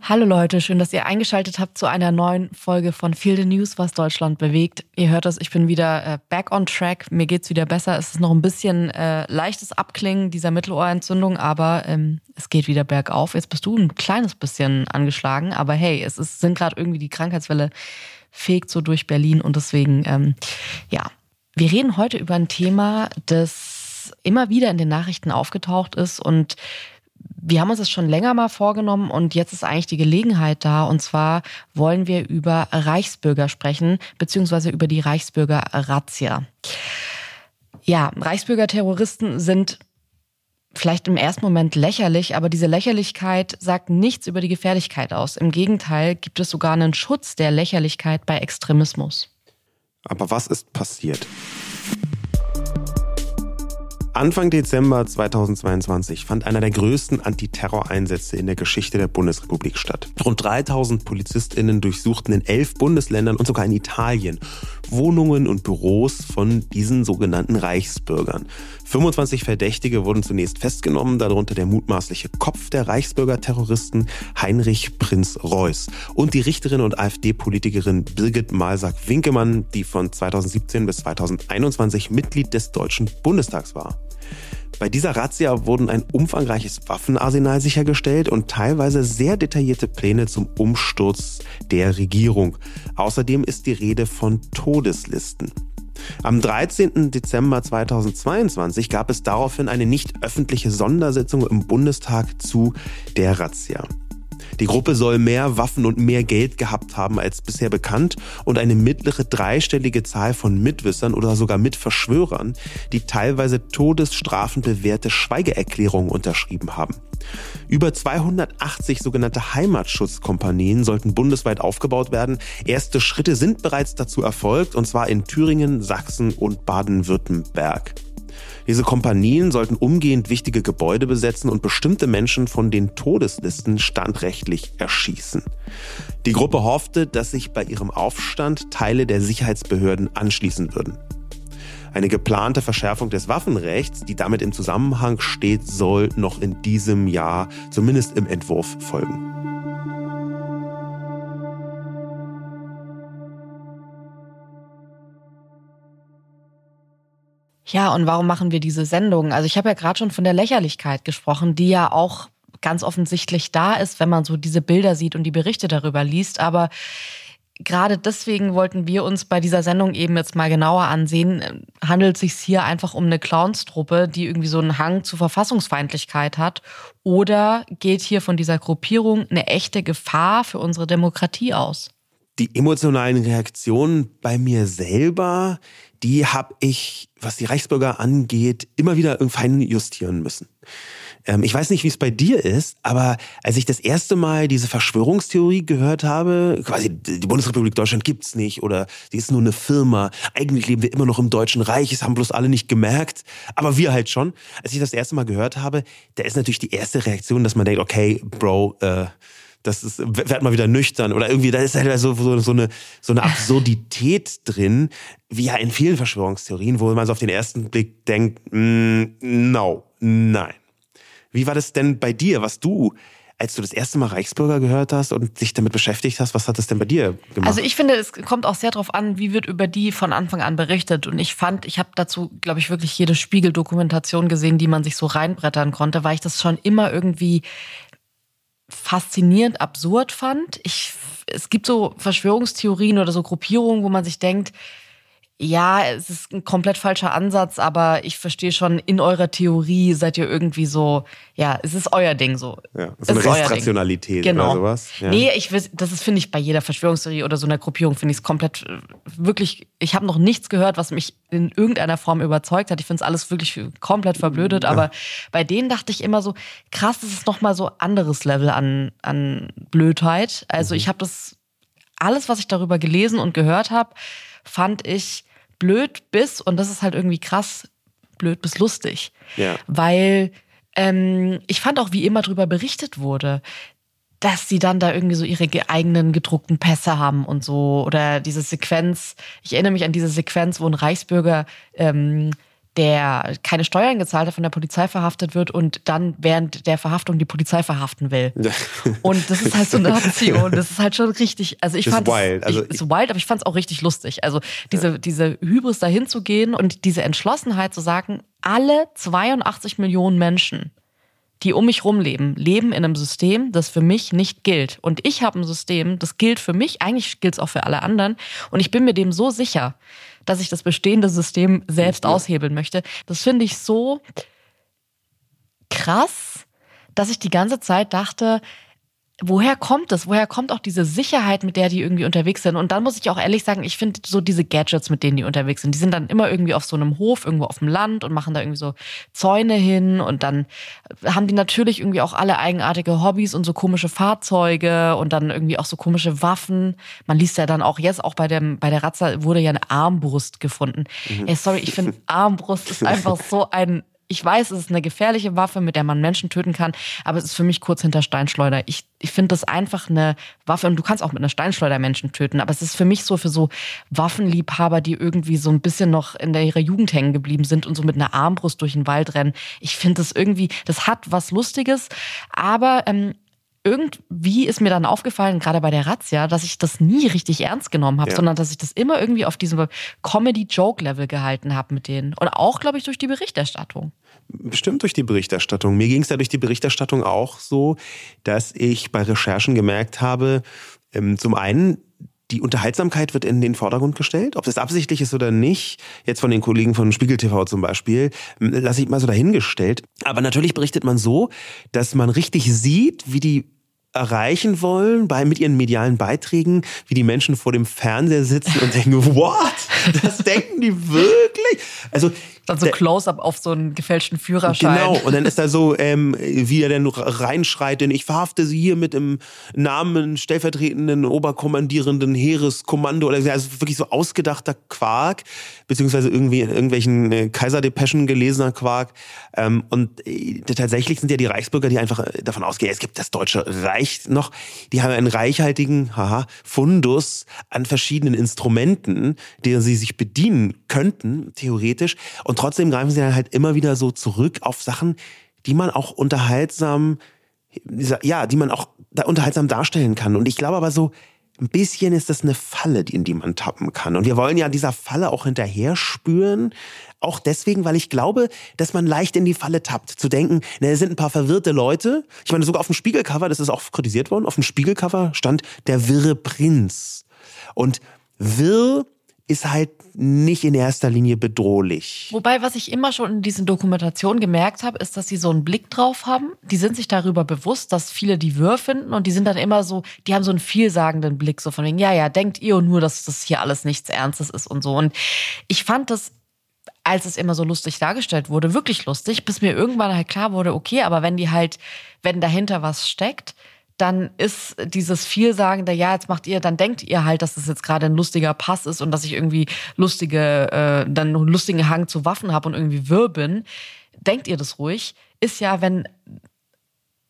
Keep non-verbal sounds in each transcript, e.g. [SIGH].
Hallo Leute, schön, dass ihr eingeschaltet habt zu einer neuen Folge von Feel the News, was Deutschland bewegt. Ihr hört es, ich bin wieder äh, back on track. Mir geht's wieder besser. Es ist noch ein bisschen äh, leichtes Abklingen dieser Mittelohrentzündung, aber ähm, es geht wieder bergauf. Jetzt bist du ein kleines bisschen angeschlagen, aber hey, es ist, sind gerade irgendwie die Krankheitswelle fegt so durch Berlin und deswegen, ähm, ja, wir reden heute über ein Thema, das immer wieder in den Nachrichten aufgetaucht ist und wir haben uns das schon länger mal vorgenommen und jetzt ist eigentlich die Gelegenheit da. Und zwar wollen wir über Reichsbürger sprechen, beziehungsweise über die Reichsbürger-Razzia. Ja, Reichsbürger-Terroristen sind vielleicht im ersten Moment lächerlich, aber diese Lächerlichkeit sagt nichts über die Gefährlichkeit aus. Im Gegenteil gibt es sogar einen Schutz der Lächerlichkeit bei Extremismus. Aber was ist passiert? Anfang Dezember 2022 fand einer der größten Antiterroreinsätze in der Geschichte der Bundesrepublik statt. Rund 3000 PolizistInnen durchsuchten in elf Bundesländern und sogar in Italien Wohnungen und Büros von diesen sogenannten Reichsbürgern. 25 Verdächtige wurden zunächst festgenommen, darunter der mutmaßliche Kopf der Reichsbürger-Terroristen Heinrich Prinz Reuß und die Richterin und AfD-Politikerin Birgit Malsack-Winkemann, die von 2017 bis 2021 Mitglied des Deutschen Bundestags war. Bei dieser Razzia wurden ein umfangreiches Waffenarsenal sichergestellt und teilweise sehr detaillierte Pläne zum Umsturz der Regierung. Außerdem ist die Rede von Todeslisten. Am 13. Dezember 2022 gab es daraufhin eine nicht öffentliche Sondersitzung im Bundestag zu der Razzia. Die Gruppe soll mehr Waffen und mehr Geld gehabt haben als bisher bekannt und eine mittlere dreistellige Zahl von Mitwissern oder sogar Mitverschwörern, die teilweise Todesstrafen bewährte Schweigeerklärungen unterschrieben haben. Über 280 sogenannte Heimatschutzkompanien sollten bundesweit aufgebaut werden. Erste Schritte sind bereits dazu erfolgt, und zwar in Thüringen, Sachsen und Baden-Württemberg. Diese Kompanien sollten umgehend wichtige Gebäude besetzen und bestimmte Menschen von den Todeslisten standrechtlich erschießen. Die Gruppe hoffte, dass sich bei ihrem Aufstand Teile der Sicherheitsbehörden anschließen würden. Eine geplante Verschärfung des Waffenrechts, die damit im Zusammenhang steht, soll noch in diesem Jahr zumindest im Entwurf folgen. Ja, und warum machen wir diese Sendung? Also ich habe ja gerade schon von der Lächerlichkeit gesprochen, die ja auch ganz offensichtlich da ist, wenn man so diese Bilder sieht und die Berichte darüber liest. Aber gerade deswegen wollten wir uns bei dieser Sendung eben jetzt mal genauer ansehen. Handelt es sich hier einfach um eine Clownstruppe, die irgendwie so einen Hang zu Verfassungsfeindlichkeit hat? Oder geht hier von dieser Gruppierung eine echte Gefahr für unsere Demokratie aus? Die emotionalen Reaktionen bei mir selber, die habe ich, was die Reichsbürger angeht, immer wieder fein justieren müssen. Ähm, ich weiß nicht, wie es bei dir ist, aber als ich das erste Mal diese Verschwörungstheorie gehört habe, quasi die Bundesrepublik Deutschland gibt's nicht oder die ist nur eine Firma, eigentlich leben wir immer noch im Deutschen Reich, es haben bloß alle nicht gemerkt, aber wir halt schon. Als ich das erste Mal gehört habe, da ist natürlich die erste Reaktion, dass man denkt, okay, Bro, äh, das ist, werd mal wieder nüchtern oder irgendwie, da ist halt so, so, so, eine, so eine Absurdität drin, wie ja in vielen Verschwörungstheorien, wo man so auf den ersten Blick denkt, mm, no, nein. Wie war das denn bei dir, was du als du das erste Mal Reichsbürger gehört hast und dich damit beschäftigt hast, was hat das denn bei dir gemacht? Also ich finde, es kommt auch sehr darauf an, wie wird über die von Anfang an berichtet. Und ich fand, ich habe dazu, glaube ich, wirklich jede Spiegeldokumentation gesehen, die man sich so reinbrettern konnte, weil ich das schon immer irgendwie faszinierend absurd fand. Ich, es gibt so Verschwörungstheorien oder so Gruppierungen, wo man sich denkt, ja, es ist ein komplett falscher Ansatz, aber ich verstehe schon, in eurer Theorie seid ihr irgendwie so, ja, es ist euer Ding so. Ja, so eine Restrationalität genau. oder sowas. Ja. Nee, ich das ist, finde ich, bei jeder Verschwörungstheorie oder so einer Gruppierung, finde ich es komplett, wirklich, ich habe noch nichts gehört, was mich in irgendeiner Form überzeugt hat. Ich finde es alles wirklich komplett verblödet, ja. aber bei denen dachte ich immer so, krass, das ist nochmal so anderes Level an, an Blödheit. Also mhm. ich habe das, alles, was ich darüber gelesen und gehört habe, fand ich blöd bis, und das ist halt irgendwie krass, blöd bis lustig. Ja. Weil ähm, ich fand auch, wie immer darüber berichtet wurde, dass sie dann da irgendwie so ihre eigenen gedruckten Pässe haben und so. Oder diese Sequenz, ich erinnere mich an diese Sequenz, wo ein Reichsbürger ähm, der keine Steuern gezahlt hat, von der Polizei verhaftet wird und dann während der Verhaftung die Polizei verhaften will. [LAUGHS] Und das ist halt so eine Aktion. Das ist halt schon richtig. Also ich Das ist fand wild. Also ich, ist wild, aber ich fand es auch richtig lustig. Also diese diese Hybris dahin zu gehen und diese Entschlossenheit zu sagen, alle 82 Millionen Menschen die um mich rumleben, leben in einem System, das für mich nicht gilt. Und ich habe ein System, das gilt für mich, eigentlich gilt es auch für alle anderen. Und ich bin mir dem so sicher, dass ich das bestehende System selbst aushebeln möchte. Das finde ich so krass, dass ich die ganze Zeit dachte, woher kommt es? Woher kommt auch diese Sicherheit, mit der die irgendwie unterwegs sind? Und dann muss ich auch ehrlich sagen, ich finde so diese Gadgets, mit denen die unterwegs sind, die sind dann immer irgendwie auf so einem Hof, irgendwo auf dem Land und machen da irgendwie so Zäune hin und dann haben die natürlich irgendwie auch alle eigenartige Hobbys und so komische Fahrzeuge und dann irgendwie auch so komische Waffen. Man liest ja dann auch jetzt auch bei dem bei der Ratzer wurde ja eine Armbrust gefunden. Ey, sorry, ich finde Armbrust ist einfach so ein ich weiß, es ist eine gefährliche Waffe, mit der man Menschen töten kann, aber es ist für mich kurz hinter Steinschleuder. Ich, ich finde das einfach eine Waffe und du kannst auch mit einer Steinschleuder Menschen töten, aber es ist für mich so für so Waffenliebhaber, die irgendwie so ein bisschen noch in der, ihrer Jugend hängen geblieben sind und so mit einer Armbrust durch den Wald rennen. Ich finde das irgendwie, das hat was Lustiges, aber ähm, irgendwie ist mir dann aufgefallen, gerade bei der Razzia, dass ich das nie richtig ernst genommen habe, Ja. sondern dass ich das immer irgendwie auf diesem Comedy-Joke-Level gehalten habe mit denen. Und auch, glaube ich, durch die Berichterstattung. Bestimmt durch die Berichterstattung. Mir ging es ja durch die Berichterstattung auch so, dass ich bei Recherchen gemerkt habe, ähm, zum einen, die Unterhaltsamkeit wird in den Vordergrund gestellt. Ob das absichtlich ist oder nicht, jetzt von den Kollegen von Spiegel TV zum Beispiel, ähm, lasse ich mal so dahingestellt. Aber natürlich berichtet man so, dass man richtig sieht, wie die erreichen wollen bei, mit ihren medialen Beiträgen, wie die Menschen vor dem Fernseher sitzen und denken, [LAUGHS] what? Das denken die wirklich? Also Dann so Close-up auf so einen gefälschten Führerschein. Genau, und dann ist da so, ähm, wie er dann reinschreit, denn ich verhafte sie hier mit im Namen stellvertretenden Oberkommandierenden Heereskommando oder so. also wirklich so ausgedachter Quark, beziehungsweise irgendwie in irgendwelchen äh, Kaiserdepeschen gelesener Quark. Ähm, und äh, tatsächlich sind ja die Reichsbürger, die einfach äh, davon ausgehen, es gibt das Deutsche Reich noch, die haben einen reichhaltigen haha, Fundus an verschiedenen Instrumenten, deren sie sich bedienen könnten, theoretisch. Und trotzdem greifen sie dann halt immer wieder so zurück auf Sachen, die man auch unterhaltsam, ja, die man auch unterhaltsam darstellen kann. Und ich glaube aber so, ein bisschen ist das eine Falle, in die man tappen kann. Und wir wollen ja dieser Falle auch hinterher spüren. Auch deswegen, weil ich glaube, dass man leicht in die Falle tappt. Zu denken, na, es sind ein paar verwirrte Leute. Ich meine, sogar auf dem Spiegelcover, das ist auch kritisiert worden, auf dem Spiegelcover stand der wirre Prinz. Und wirr ist halt nicht in erster Linie bedrohlich. Wobei, was ich immer schon in diesen Dokumentationen gemerkt habe, ist, dass sie so einen Blick drauf haben. Die sind sich darüber bewusst, dass viele die Wirr finden und die sind dann immer so, die haben so einen vielsagenden Blick, so von wegen, ja, ja, denkt ihr nur, dass das hier alles nichts Ernstes ist und so. Und ich fand das als es immer so lustig dargestellt wurde, wirklich lustig, bis mir irgendwann halt klar wurde, okay, aber wenn die halt, wenn dahinter was steckt, dann ist dieses vielsagende, ja, jetzt macht ihr, dann denkt ihr halt, dass das jetzt gerade ein lustiger Pass ist und dass ich irgendwie lustige, äh, dann einen lustigen Hang zu Waffen habe und irgendwie wirr bin. Denkt ihr das ruhig? Ist ja, wenn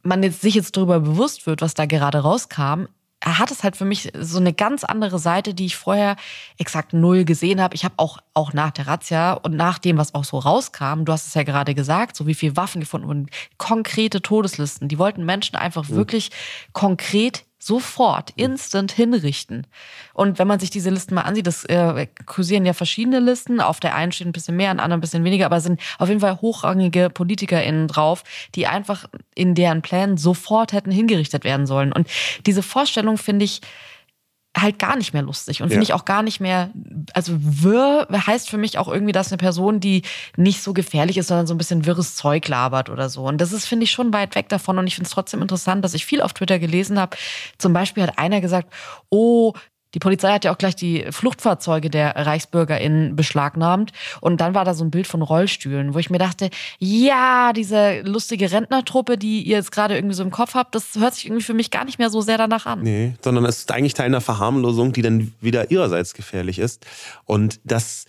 man jetzt, sich jetzt darüber bewusst wird, was da gerade rauskam, hat es halt für mich so eine ganz andere Seite, die ich vorher exakt null gesehen habe. Ich habe auch, auch nach der Razzia und nach dem, was auch so rauskam, du hast es ja gerade gesagt, so wie viele Waffen gefunden wurden, konkrete Todeslisten. Die wollten Menschen einfach wirklich konkret sofort, instant hinrichten. Und wenn man sich diese Listen mal ansieht, das äh, kursieren ja verschiedene Listen. Auf der einen steht ein bisschen mehr, an der anderen ein bisschen weniger, aber es sind auf jeden Fall hochrangige PolitikerInnen drauf, die einfach in deren Plänen sofort hätten hingerichtet werden sollen. Und diese Vorstellung finde ich halt gar nicht mehr lustig und finde Ja. ich auch gar nicht mehr, also wirr heißt für mich auch irgendwie, dass eine Person, die nicht so gefährlich ist, sondern so ein bisschen wirres Zeug labert oder so. Und das ist, finde ich, schon weit weg davon und ich finde es trotzdem interessant, dass ich viel auf Twitter gelesen habe. Zum Beispiel hat einer gesagt, oh, die Polizei hat ja auch gleich die Fluchtfahrzeuge der ReichsbürgerInnen beschlagnahmt. Und dann war da so ein Bild von Rollstühlen, wo ich mir dachte, ja, diese lustige Rentnertruppe, die ihr jetzt gerade irgendwie so im Kopf habt, das hört sich irgendwie für mich gar nicht mehr so sehr danach an. Nee, sondern es ist eigentlich Teil einer Verharmlosung, die dann wieder ihrerseits gefährlich ist. Und das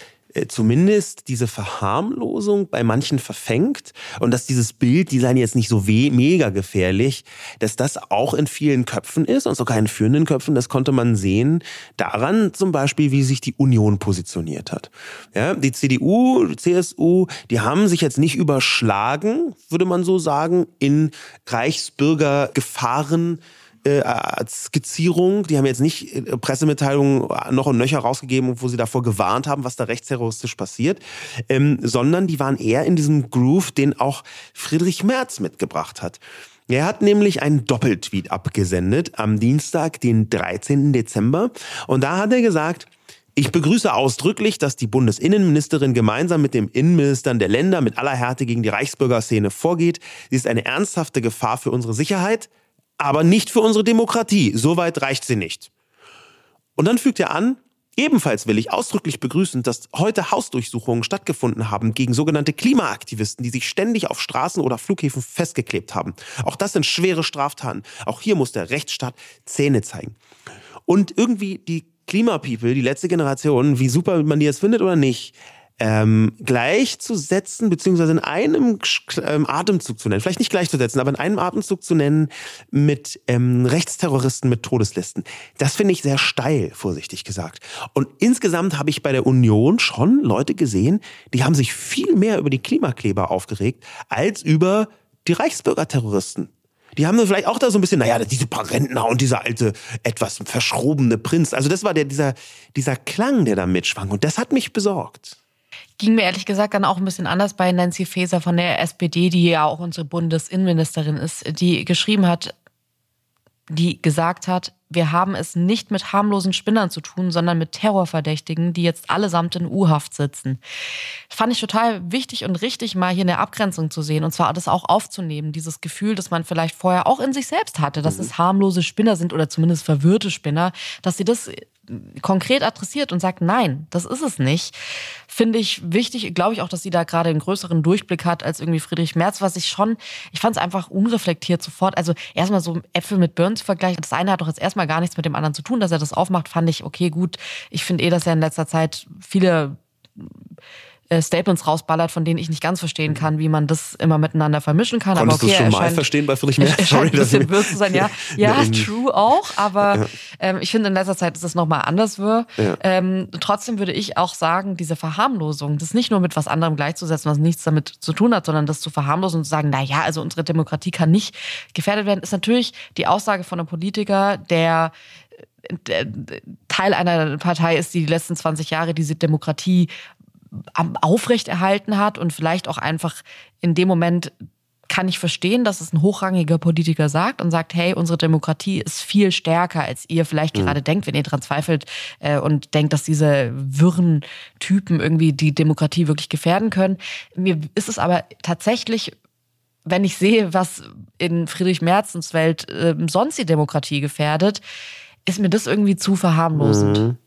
zumindest diese Verharmlosung bei manchen verfängt und dass dieses Bild, die seien jetzt nicht so weh, mega gefährlich, dass das auch in vielen Köpfen ist und sogar in führenden Köpfen, das konnte man sehen daran zum Beispiel, wie sich die Union positioniert hat. Ja, die CDU, CSU, die haben sich jetzt nicht überschlagen, würde man so sagen, in Reichsbürgergefahren äh, Skizzierung. Die haben jetzt nicht äh, Pressemitteilungen noch und nöcher rausgegeben, wo sie davor gewarnt haben, was da rechtsterroristisch passiert, ähm, sondern die waren eher in diesem Groove, den auch Friedrich Merz mitgebracht hat. Er hat nämlich einen Doppeltweet abgesendet am Dienstag, den 13. Dezember. Und da hat er gesagt, ich begrüße ausdrücklich, dass die Bundesinnenministerin gemeinsam mit den Innenministern der Länder mit aller Härte gegen die Reichsbürgerszene vorgeht. Sie ist eine ernsthafte Gefahr für unsere Sicherheit aber nicht für unsere Demokratie. Soweit reicht sie nicht. Und dann fügt er an, Ebenfalls will ich ausdrücklich begrüßen, dass heute Hausdurchsuchungen stattgefunden haben gegen sogenannte Klimaaktivisten, die sich ständig auf Straßen oder Flughäfen festgeklebt haben. Auch das sind schwere Straftaten. Auch hier muss der Rechtsstaat Zähne zeigen. Und irgendwie die Klimapeople, die letzte Generation, wie super man die jetzt findet oder nicht, ähm, gleichzusetzen, beziehungsweise in einem ähm, Atemzug zu nennen, vielleicht nicht gleichzusetzen, aber in einem Atemzug zu nennen mit ähm, Rechtsterroristen mit Todeslisten. Das finde ich sehr steil, vorsichtig gesagt. Und insgesamt habe ich bei der Union schon Leute gesehen, die haben sich viel mehr über die Klimakleber aufgeregt, als über die Reichsbürgerterroristen. Die haben dann vielleicht auch da so ein bisschen, naja, diese paar Rentner und dieser alte, etwas verschrobene Prinz. Also das war der, dieser, dieser Klang, der da mitschwang. Und das hat mich besorgt. Ging mir ehrlich gesagt dann auch ein bisschen anders bei Nancy Faeser von der SPD, die ja auch unsere Bundesinnenministerin ist, die geschrieben hat, die gesagt hat, wir haben es nicht mit harmlosen Spinnern zu tun, sondern mit Terrorverdächtigen, die jetzt allesamt in U-Haft sitzen. Fand ich total wichtig und richtig, mal hier eine Abgrenzung zu sehen und zwar das auch aufzunehmen, dieses Gefühl, das man vielleicht vorher auch in sich selbst hatte, dass mhm. es harmlose Spinner sind oder zumindest verwirrte Spinner, dass sie das konkret adressiert und sagt, nein, das ist es nicht, finde ich wichtig. Glaube ich auch, dass sie da gerade einen größeren Durchblick hat als irgendwie Friedrich Merz, was ich schon, ich fand es einfach unreflektiert sofort. Also erstmal so Äpfel mit Birnen zu vergleichen. Das eine hat doch jetzt erstmal gar nichts mit dem anderen zu tun, dass er das aufmacht, fand ich okay, gut. Ich finde eh, dass er in letzter Zeit viele äh, Statements rausballert, von denen ich nicht ganz verstehen kann, wie man das immer miteinander vermischen kann. Konntest aber okay, du schon mal verstehen bei Friedrich [LAUGHS] Merz? Sorry, ein bisschen zu sein. Ja, [LAUGHS] ja, true auch, aber ja. ähm, ich finde in letzter Zeit ist es nochmal anders. Ja. Ähm, trotzdem würde ich auch sagen, diese Verharmlosung, das nicht nur mit was anderem gleichzusetzen, was nichts damit zu tun hat, sondern das zu verharmlosen und zu sagen, na ja, also unsere Demokratie kann nicht gefährdet werden, ist natürlich die Aussage von einem Politiker, der Teil einer Partei ist, die die letzten 20 Jahre diese Demokratie aufrechterhalten hat und vielleicht auch einfach in dem Moment kann ich verstehen, dass es ein hochrangiger Politiker sagt und sagt, hey, unsere Demokratie ist viel stärker, als ihr vielleicht mhm. gerade denkt, wenn ihr daran zweifelt äh, und denkt, dass diese wirren Typen irgendwie die Demokratie wirklich gefährden können. Mir ist es aber tatsächlich, wenn ich sehe, was in Friedrich Merzens Welt äh, sonst die Demokratie gefährdet, ist mir das irgendwie zu verharmlosend. Mhm.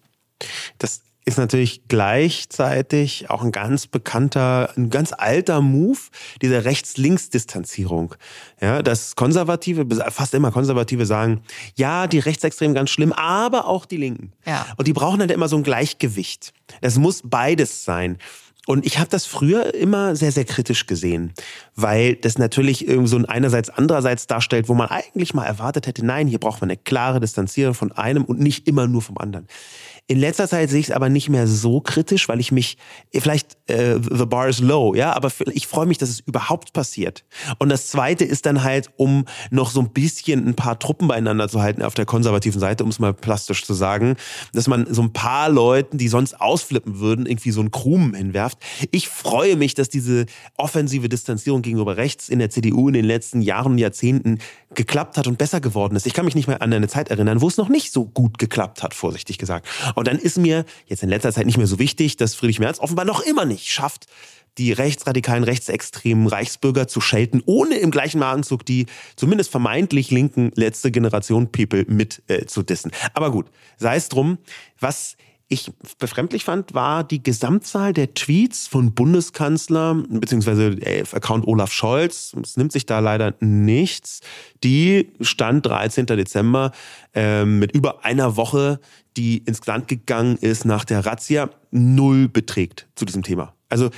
Das ist natürlich gleichzeitig auch ein ganz bekannter, ein ganz alter Move dieser Rechts-Links-Distanzierung. Ja, dass Konservative, fast immer Konservative sagen, ja, die Rechtsextremen ganz schlimm, aber auch die Linken. Ja. Und die brauchen halt immer so ein Gleichgewicht. Es muss beides sein. Und ich habe das früher immer sehr, sehr kritisch gesehen, weil das natürlich irgendwie so ein einerseits andererseits darstellt, wo man eigentlich mal erwartet hätte, nein, hier braucht man eine klare Distanzierung von einem und nicht immer nur vom anderen. In letzter Zeit sehe ich es aber nicht mehr so kritisch, weil ich mich, vielleicht äh, the bar is low, ja, aber ich freue mich, dass es überhaupt passiert. Und das Zweite ist dann halt, um noch so ein bisschen ein paar Truppen beieinander zu halten auf der konservativen Seite, um es mal plastisch zu sagen, dass man so ein paar Leuten, die sonst ausflippen würden, irgendwie so einen Krumen hinwerft. Ich freue mich, dass diese offensive Distanzierung gegenüber rechts in der CDU in den letzten Jahren und Jahrzehnten geklappt hat und besser geworden ist. Ich kann mich nicht mehr an eine Zeit erinnern, wo es noch nicht so gut geklappt hat, vorsichtig gesagt. Und dann ist mir jetzt in letzter Zeit nicht mehr so wichtig, dass Friedrich Merz offenbar noch immer nicht schafft, die rechtsradikalen, rechtsextremen Reichsbürger zu schelten, ohne im gleichen Anzug die zumindest vermeintlich linken letzte Generation People mit äh, zu dissen. Aber gut, sei es drum, was ich befremdlich fand, war die Gesamtzahl der Tweets von Bundeskanzler bzw. Äh, Account Olaf Scholz. Es nimmt sich da leider nichts. Die stand 13. Dezember äh, mit über einer Woche, die ins Land gegangen ist nach der Razzia, null beträgt zu diesem Thema. Also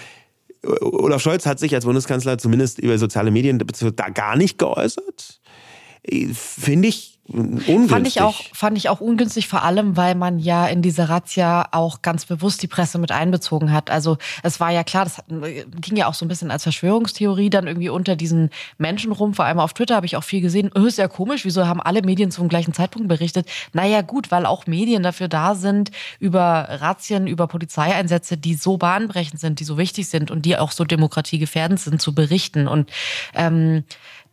Olaf Scholz hat sich als Bundeskanzler zumindest über soziale Medien da gar nicht geäußert. Finde ich Ungünstig. Fand ich, auch, fand ich auch ungünstig, vor allem, weil man ja in diese Razzia auch ganz bewusst die Presse mit einbezogen hat. Also es war ja klar, das ging ja auch so ein bisschen als Verschwörungstheorie dann irgendwie unter diesen Menschen rum. Vor allem auf Twitter habe ich auch viel gesehen. Oh, ist ja komisch, wieso haben alle Medien zum gleichen Zeitpunkt berichtet? Naja gut, weil auch Medien dafür da sind, über Razzien, über Polizeieinsätze, die so bahnbrechend sind, die so wichtig sind und die auch so demokratiegefährdend sind, zu berichten. Und ähm,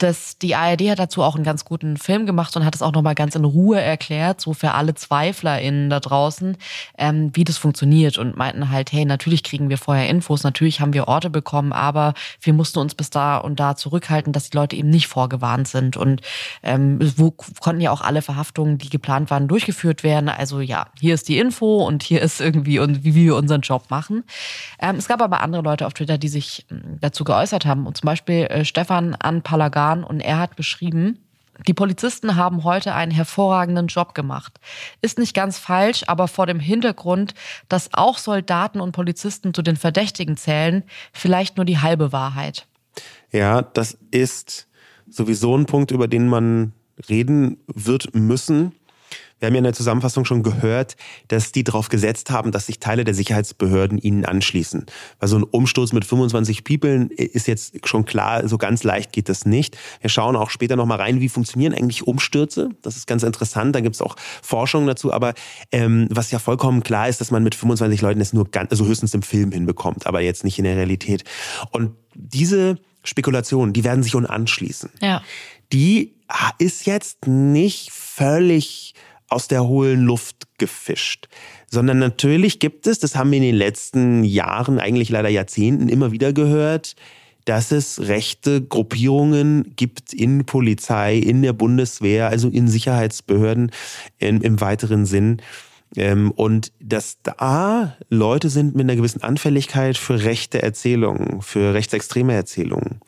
das, die ARD hat dazu auch einen ganz guten Film gemacht und hat es auch nochmal ganz in Ruhe erklärt, so für alle ZweiflerInnen da draußen, ähm, wie das funktioniert und meinten halt, hey, natürlich kriegen wir vorher Infos, natürlich haben wir Orte bekommen, aber wir mussten uns bis da und da zurückhalten, dass die Leute eben nicht vorgewarnt sind und ähm, wo konnten ja auch alle Verhaftungen, die geplant waren, durchgeführt werden. Also ja, hier ist die Info und hier ist irgendwie und wie wir unseren Job machen. Ähm, es gab aber andere Leute auf Twitter, die sich hm, dazu geäußert haben und zum Beispiel äh, Stefan Anpalagan Jahren und er hat geschrieben, die Polizisten haben heute einen hervorragenden Job gemacht. Ist nicht ganz falsch, aber vor dem Hintergrund, dass auch Soldaten und Polizisten zu den Verdächtigen zählen, vielleicht nur die halbe Wahrheit. Ja, das ist sowieso ein Punkt, über den man reden wird müssen. Wir haben ja in der Zusammenfassung schon gehört, dass die darauf gesetzt haben, dass sich Teile der Sicherheitsbehörden ihnen anschließen. Weil so ein Umsturz mit 25 People ist jetzt schon klar, so ganz leicht geht das nicht. Wir schauen auch später nochmal rein, wie funktionieren eigentlich Umstürze. Das ist ganz interessant, da gibt es auch Forschung dazu. Aber ähm, was ja vollkommen klar ist, dass man mit 25 Leuten es nur ganz, also höchstens im Film hinbekommt, aber jetzt nicht in der Realität. Und diese Spekulationen, die werden sich unanschließen. Ja. Die ist jetzt nicht völlig aus der hohlen Luft gefischt. Sondern natürlich gibt es, das haben wir in den letzten Jahren, eigentlich leider Jahrzehnten immer wieder gehört, dass es rechte Gruppierungen gibt in Polizei, in der Bundeswehr, also in Sicherheitsbehörden in, im weiteren Sinn. Ähm, und dass da Leute sind mit einer gewissen Anfälligkeit für rechte Erzählungen, für rechtsextreme Erzählungen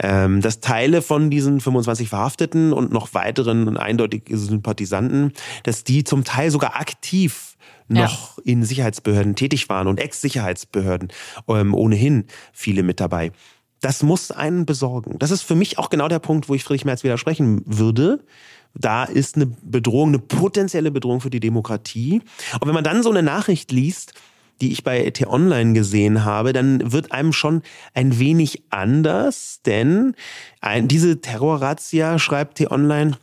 ähm, dass Teile von diesen 25 Verhafteten und noch weiteren eindeutig Sympathisanten, dass die zum Teil sogar aktiv noch ja. in Sicherheitsbehörden tätig waren und Ex-Sicherheitsbehörden, ähm, ohnehin viele mit dabei. Das muss einen besorgen. Das ist für mich auch genau der Punkt, wo ich Friedrich Merz widersprechen würde. Da ist eine Bedrohung, eine potenzielle Bedrohung für die Demokratie. Und wenn man dann so eine Nachricht liest, die ich bei T-Online gesehen habe, dann wird einem schon ein wenig anders, denn diese Terrorrazzia, schreibt T-Online,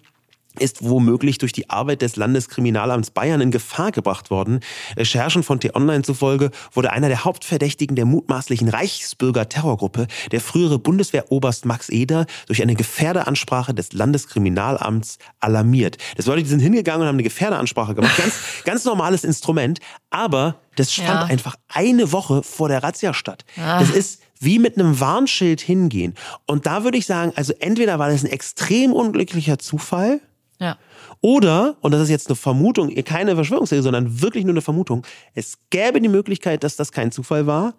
ist womöglich durch die Arbeit des Landeskriminalamts Bayern in Gefahr gebracht worden. Recherchen von T-Online zufolge wurde einer der Hauptverdächtigen der mutmaßlichen Reichsbürger-Terrorgruppe, der frühere Bundeswehroberst Max Eder, durch eine Gefährderansprache des Landeskriminalamts alarmiert. Das Leute, die sind hingegangen und haben eine Gefährderansprache gemacht. Ganz, [LAUGHS] ganz normales Instrument. Aber das fand ja. einfach eine Woche vor der Razzia statt. Ach. Das ist wie mit einem Warnschild hingehen. Und da würde ich sagen, also entweder war das ein extrem unglücklicher Zufall, ja. Oder, und das ist jetzt eine Vermutung, keine Verschwörungstheorie, sondern wirklich nur eine Vermutung, es gäbe die Möglichkeit, dass das kein Zufall war,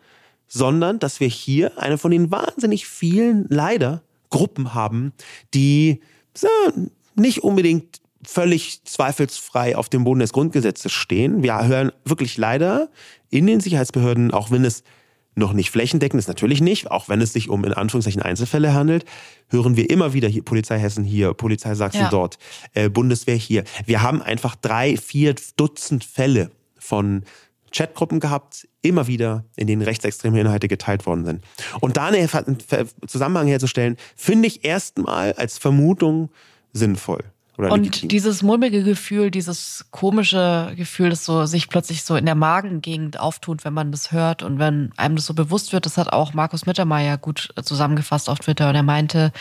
sondern dass wir hier eine von den wahnsinnig vielen, leider, Gruppen haben, die so, nicht unbedingt völlig zweifelsfrei auf dem Boden des Grundgesetzes stehen. Wir hören wirklich leider in den Sicherheitsbehörden, auch wenn es noch nicht flächendeckend ist, natürlich nicht, auch wenn es sich um in Anführungszeichen Einzelfälle handelt, hören wir immer wieder hier Polizei Hessen hier, Polizei Sachsen ja. dort, äh, Bundeswehr hier. Wir haben einfach drei, vier Dutzend Fälle von Chatgruppen gehabt, immer wieder, in denen rechtsextreme Inhalte geteilt worden sind. Und da einen Zusammenhang herzustellen, finde ich erstmal als Vermutung sinnvoll. Und legitim. dieses mulmige Gefühl, dieses komische Gefühl, das so sich plötzlich so in der Magengegend auftut, wenn man das hört und wenn einem das so bewusst wird, das hat auch Markus Mittermeier gut zusammengefasst auf Twitter und er meinte,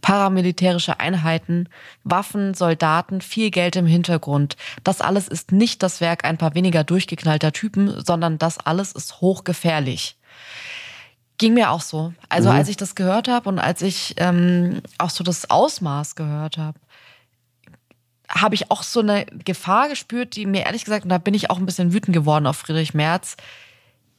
paramilitärische Einheiten, Waffen, Soldaten, viel Geld im Hintergrund. Das alles ist nicht das Werk ein paar weniger durchgeknallter Typen, sondern das alles ist hochgefährlich. Ging mir auch so. Also mhm. als ich das gehört habe und als ich ähm, auch so das Ausmaß gehört habe, habe ich auch so eine Gefahr gespürt, die mir ehrlich gesagt, und da bin ich auch ein bisschen wütend geworden auf Friedrich Merz,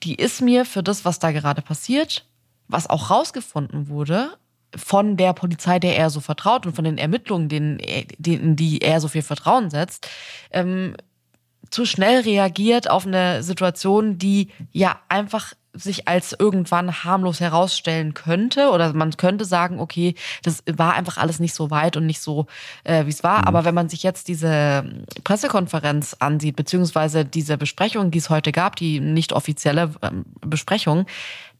die ist mir für das, was da gerade passiert, was auch rausgefunden wurde, von der Polizei, der er so vertraut und von den Ermittlungen, denen, denen die er so viel Vertrauen setzt, ähm, zu schnell reagiert auf eine Situation, die ja einfach sich als irgendwann harmlos herausstellen könnte oder man könnte sagen, okay, das war einfach alles nicht so weit und nicht so, äh, wie es war. Mhm. Aber wenn man sich jetzt diese Pressekonferenz ansieht, beziehungsweise diese Besprechung, die es heute gab, die nicht offizielle ähm, Besprechung,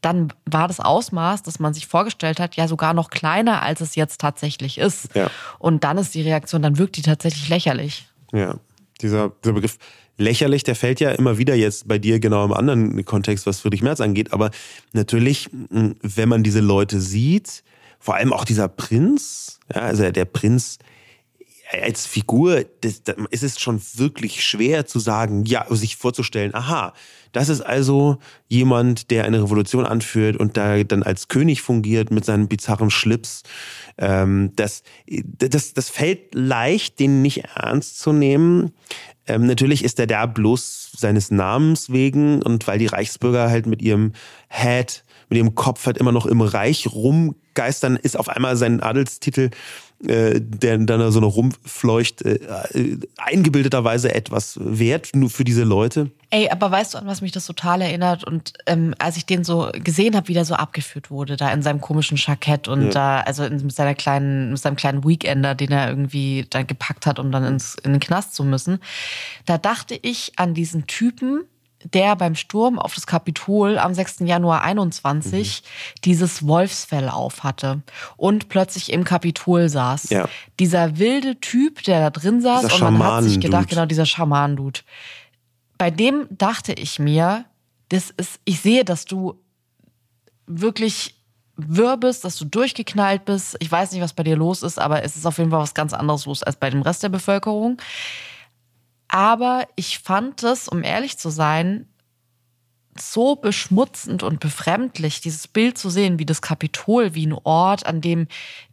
dann war das Ausmaß, das man sich vorgestellt hat, ja sogar noch kleiner, als es jetzt tatsächlich ist. Ja. Und dann ist die Reaktion, dann wirkt die tatsächlich lächerlich. Ja, dieser, dieser Begriff lächerlich, der fällt ja immer wieder jetzt bei dir genau im anderen Kontext, was Friedrich Merz angeht. Aber natürlich, wenn man diese Leute sieht, vor allem auch dieser Prinz, ja, also der Prinz als Figur, das, das ist es schon wirklich schwer zu sagen, ja, sich vorzustellen, aha, das ist also jemand, der eine Revolution anführt und da dann als König fungiert mit seinem bizarren Schlips. Ähm, das, das, das fällt leicht, den nicht ernst zu nehmen. Ähm, natürlich ist er da bloß seines Namens wegen und weil die Reichsbürger halt mit ihrem Head, mit ihrem Kopf halt immer noch im Reich rumgeistern, ist auf einmal sein Adelstitel äh, der dann so eine rumfleucht, äh, eingebildeterweise etwas wert, nur für diese Leute. Ey, aber weißt du, an was mich das total erinnert? Und ähm, als ich den so gesehen habe, wie der so abgeführt wurde, da in seinem komischen Jackett und ja. da, also in, mit seiner kleinen, mit seinem kleinen Weekender, den er irgendwie dann gepackt hat, um dann ins, in den Knast zu müssen, da dachte ich an diesen Typen, der beim Sturm auf das Kapitol am 6. Januar 21 mhm. dieses Wolfsfell aufhatte und plötzlich im Kapitol saß. Ja. Dieser wilde Typ, der da drin saß dieser und man hat sich gedacht, genau dieser Schaman-Dude. Bei dem dachte ich mir, das ist, ich sehe, dass du wirklich wirbest, dass du durchgeknallt bist. Ich weiß nicht, was bei dir los ist, aber es ist auf jeden Fall was ganz anderes los als bei dem Rest der Bevölkerung. Aber ich fand es, um ehrlich zu sein, so beschmutzend und befremdlich, dieses Bild zu sehen, wie das Kapitol, wie ein Ort, an dem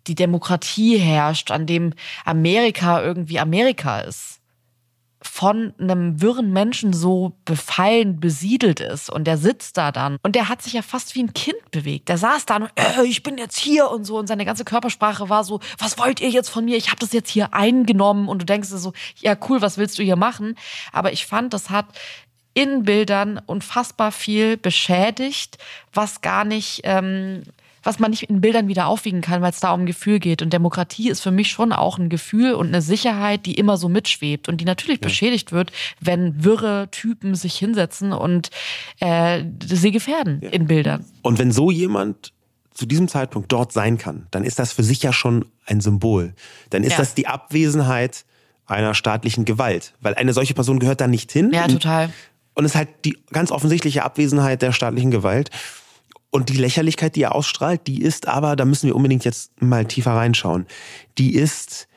die Demokratie herrscht, an dem Amerika irgendwie Amerika ist von einem wirren Menschen so befallen besiedelt ist und der sitzt da dann und der hat sich ja fast wie ein Kind bewegt. Der saß da und äh, ich bin jetzt hier und so und seine ganze Körpersprache war so, was wollt ihr jetzt von mir? Ich habe das jetzt hier eingenommen und du denkst dir so, ja cool, was willst du hier machen? Aber ich fand, das hat in Bildern unfassbar viel beschädigt, was gar nicht ähm, was man nicht in Bildern wieder aufwiegen kann, weil es da um Gefühl geht. Und Demokratie ist für mich schon auch ein Gefühl und eine Sicherheit, die immer so mitschwebt und die natürlich ja. beschädigt wird, wenn wirre Typen sich hinsetzen und äh, sie gefährden ja. in Bildern. Und wenn so jemand zu diesem Zeitpunkt dort sein kann, dann ist das für sich ja schon ein Symbol. Dann ist ja. das die Abwesenheit einer staatlichen Gewalt, weil eine solche Person gehört da nicht hin. Ja, total. Und es ist halt die ganz offensichtliche Abwesenheit der staatlichen Gewalt. Und die Lächerlichkeit, die er ausstrahlt, die ist aber, da müssen wir unbedingt jetzt mal tiefer reinschauen, die ist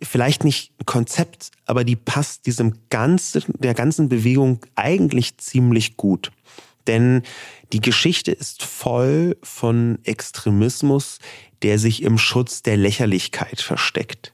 vielleicht nicht ein Konzept, aber die passt diesem ganzen, der ganzen Bewegung eigentlich ziemlich gut. Denn die Geschichte ist voll von Extremismus, der sich im Schutz der Lächerlichkeit versteckt.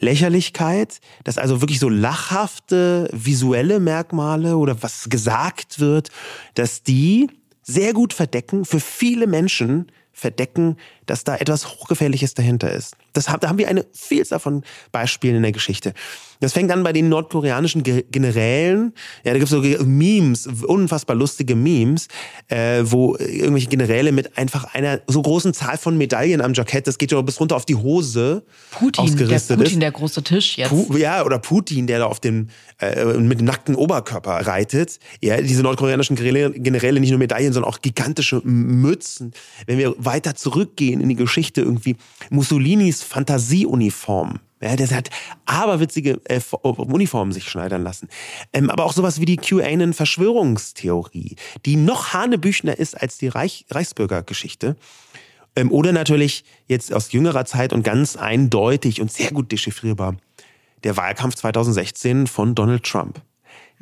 Lächerlichkeit, dass also wirklich so lachhafte visuelle Merkmale oder was gesagt wird, dass die sehr gut verdecken, für viele Menschen verdecken, dass da etwas Hochgefährliches dahinter ist. Das, da haben wir eine Vielzahl von Beispielen in der Geschichte. Das fängt an bei den nordkoreanischen Generälen. Ja, da gibt es so Memes, unfassbar lustige Memes, äh, wo irgendwelche Generäle mit einfach einer so großen Zahl von Medaillen am Jackett, das geht ja bis runter auf die Hose, Putin, ausgerüstet der Putin, ist. der große Tisch jetzt. Pu ja, oder Putin, der da auf dem äh, mit dem nackten Oberkörper reitet. Ja, diese nordkoreanischen Generäle nicht nur Medaillen, sondern auch gigantische Mützen. Wenn wir weiter zurückgehen in die Geschichte, irgendwie Mussolinis Fantasieuniform. Ja, der hat aberwitzige äh, Uniformen sich schneidern lassen. Ähm, aber auch sowas wie die QAnon-Verschwörungstheorie, die noch hanebüchner ist als die Reich Reichsbürgergeschichte. Ähm, oder natürlich jetzt aus jüngerer Zeit und ganz eindeutig und sehr gut dechiffrierbar der Wahlkampf 2016 von Donald Trump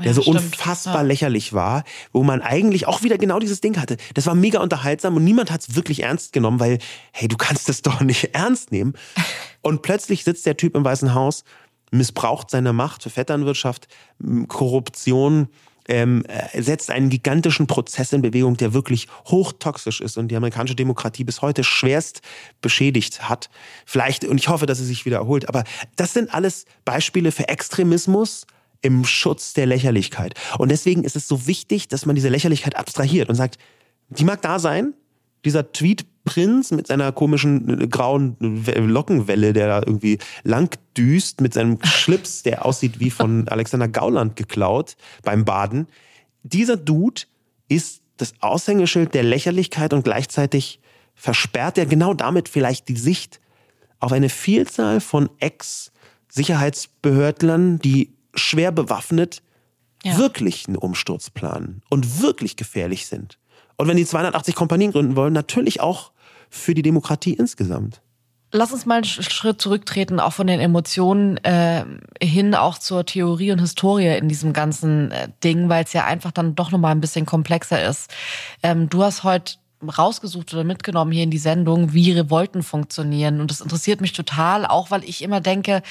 der ja, so stimmt. unfassbar ja. lächerlich war, wo man eigentlich auch wieder genau dieses Ding hatte. Das war mega unterhaltsam und niemand hat es wirklich ernst genommen, weil, hey, du kannst das [LAUGHS] doch nicht ernst nehmen. Und plötzlich sitzt der Typ im Weißen Haus missbraucht seine Macht für Vetternwirtschaft, Korruption, ähm, setzt einen gigantischen Prozess in Bewegung, der wirklich hochtoxisch ist und die amerikanische Demokratie bis heute schwerst beschädigt hat. Vielleicht, und ich hoffe, dass es sich wiederholt, aber das sind alles Beispiele für Extremismus, im Schutz der Lächerlichkeit. Und deswegen ist es so wichtig, dass man diese Lächerlichkeit abstrahiert und sagt, die mag da sein, dieser Tweet-Prinz mit seiner komischen äh, grauen Lockenwelle, der da irgendwie lang düst, mit seinem [LAUGHS] Schlips, der aussieht wie von Alexander Gauland geklaut beim Baden. Dieser Dude ist das Aushängeschild der Lächerlichkeit und gleichzeitig versperrt er genau damit vielleicht die Sicht auf eine Vielzahl von Ex-Sicherheitsbehördlern, die schwer bewaffnet ja. wirklich einen Umsturz planen und wirklich gefährlich sind. Und wenn die 280 Kompanien gründen wollen, natürlich auch für die Demokratie insgesamt. Lass uns mal einen Schritt zurücktreten, auch von den Emotionen äh, hin auch zur Theorie und Historie in diesem ganzen äh, Ding, weil es ja einfach dann doch nochmal ein bisschen komplexer ist. Ähm, du hast heute rausgesucht oder mitgenommen hier in die Sendung, wie Revolten funktionieren. Und das interessiert mich total, auch weil ich immer denke,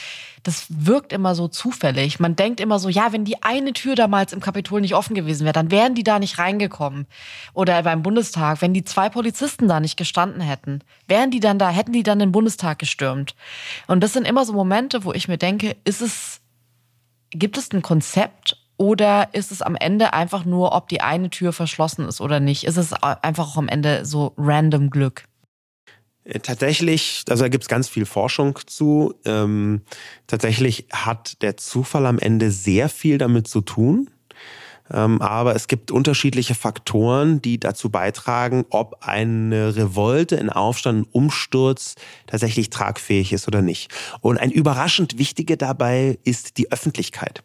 das wirkt immer so zufällig. Man denkt immer so, ja, wenn die eine Tür damals im Kapitol nicht offen gewesen wäre, dann wären die da nicht reingekommen. Oder beim Bundestag, wenn die zwei Polizisten da nicht gestanden hätten, wären die dann da, hätten die dann den Bundestag gestürmt. Und das sind immer so Momente, wo ich mir denke, ist es, gibt es ein Konzept oder ist es am Ende einfach nur, ob die eine Tür verschlossen ist oder nicht? Ist es einfach auch am Ende so random Glück? Äh, tatsächlich, also da gibt es ganz viel Forschung zu. Ähm, tatsächlich hat der Zufall am Ende sehr viel damit zu tun. Ähm, aber es gibt unterschiedliche Faktoren, die dazu beitragen, ob eine Revolte, ein Aufstand, ein Umsturz tatsächlich tragfähig ist oder nicht. Und ein überraschend wichtiger dabei ist die Öffentlichkeit.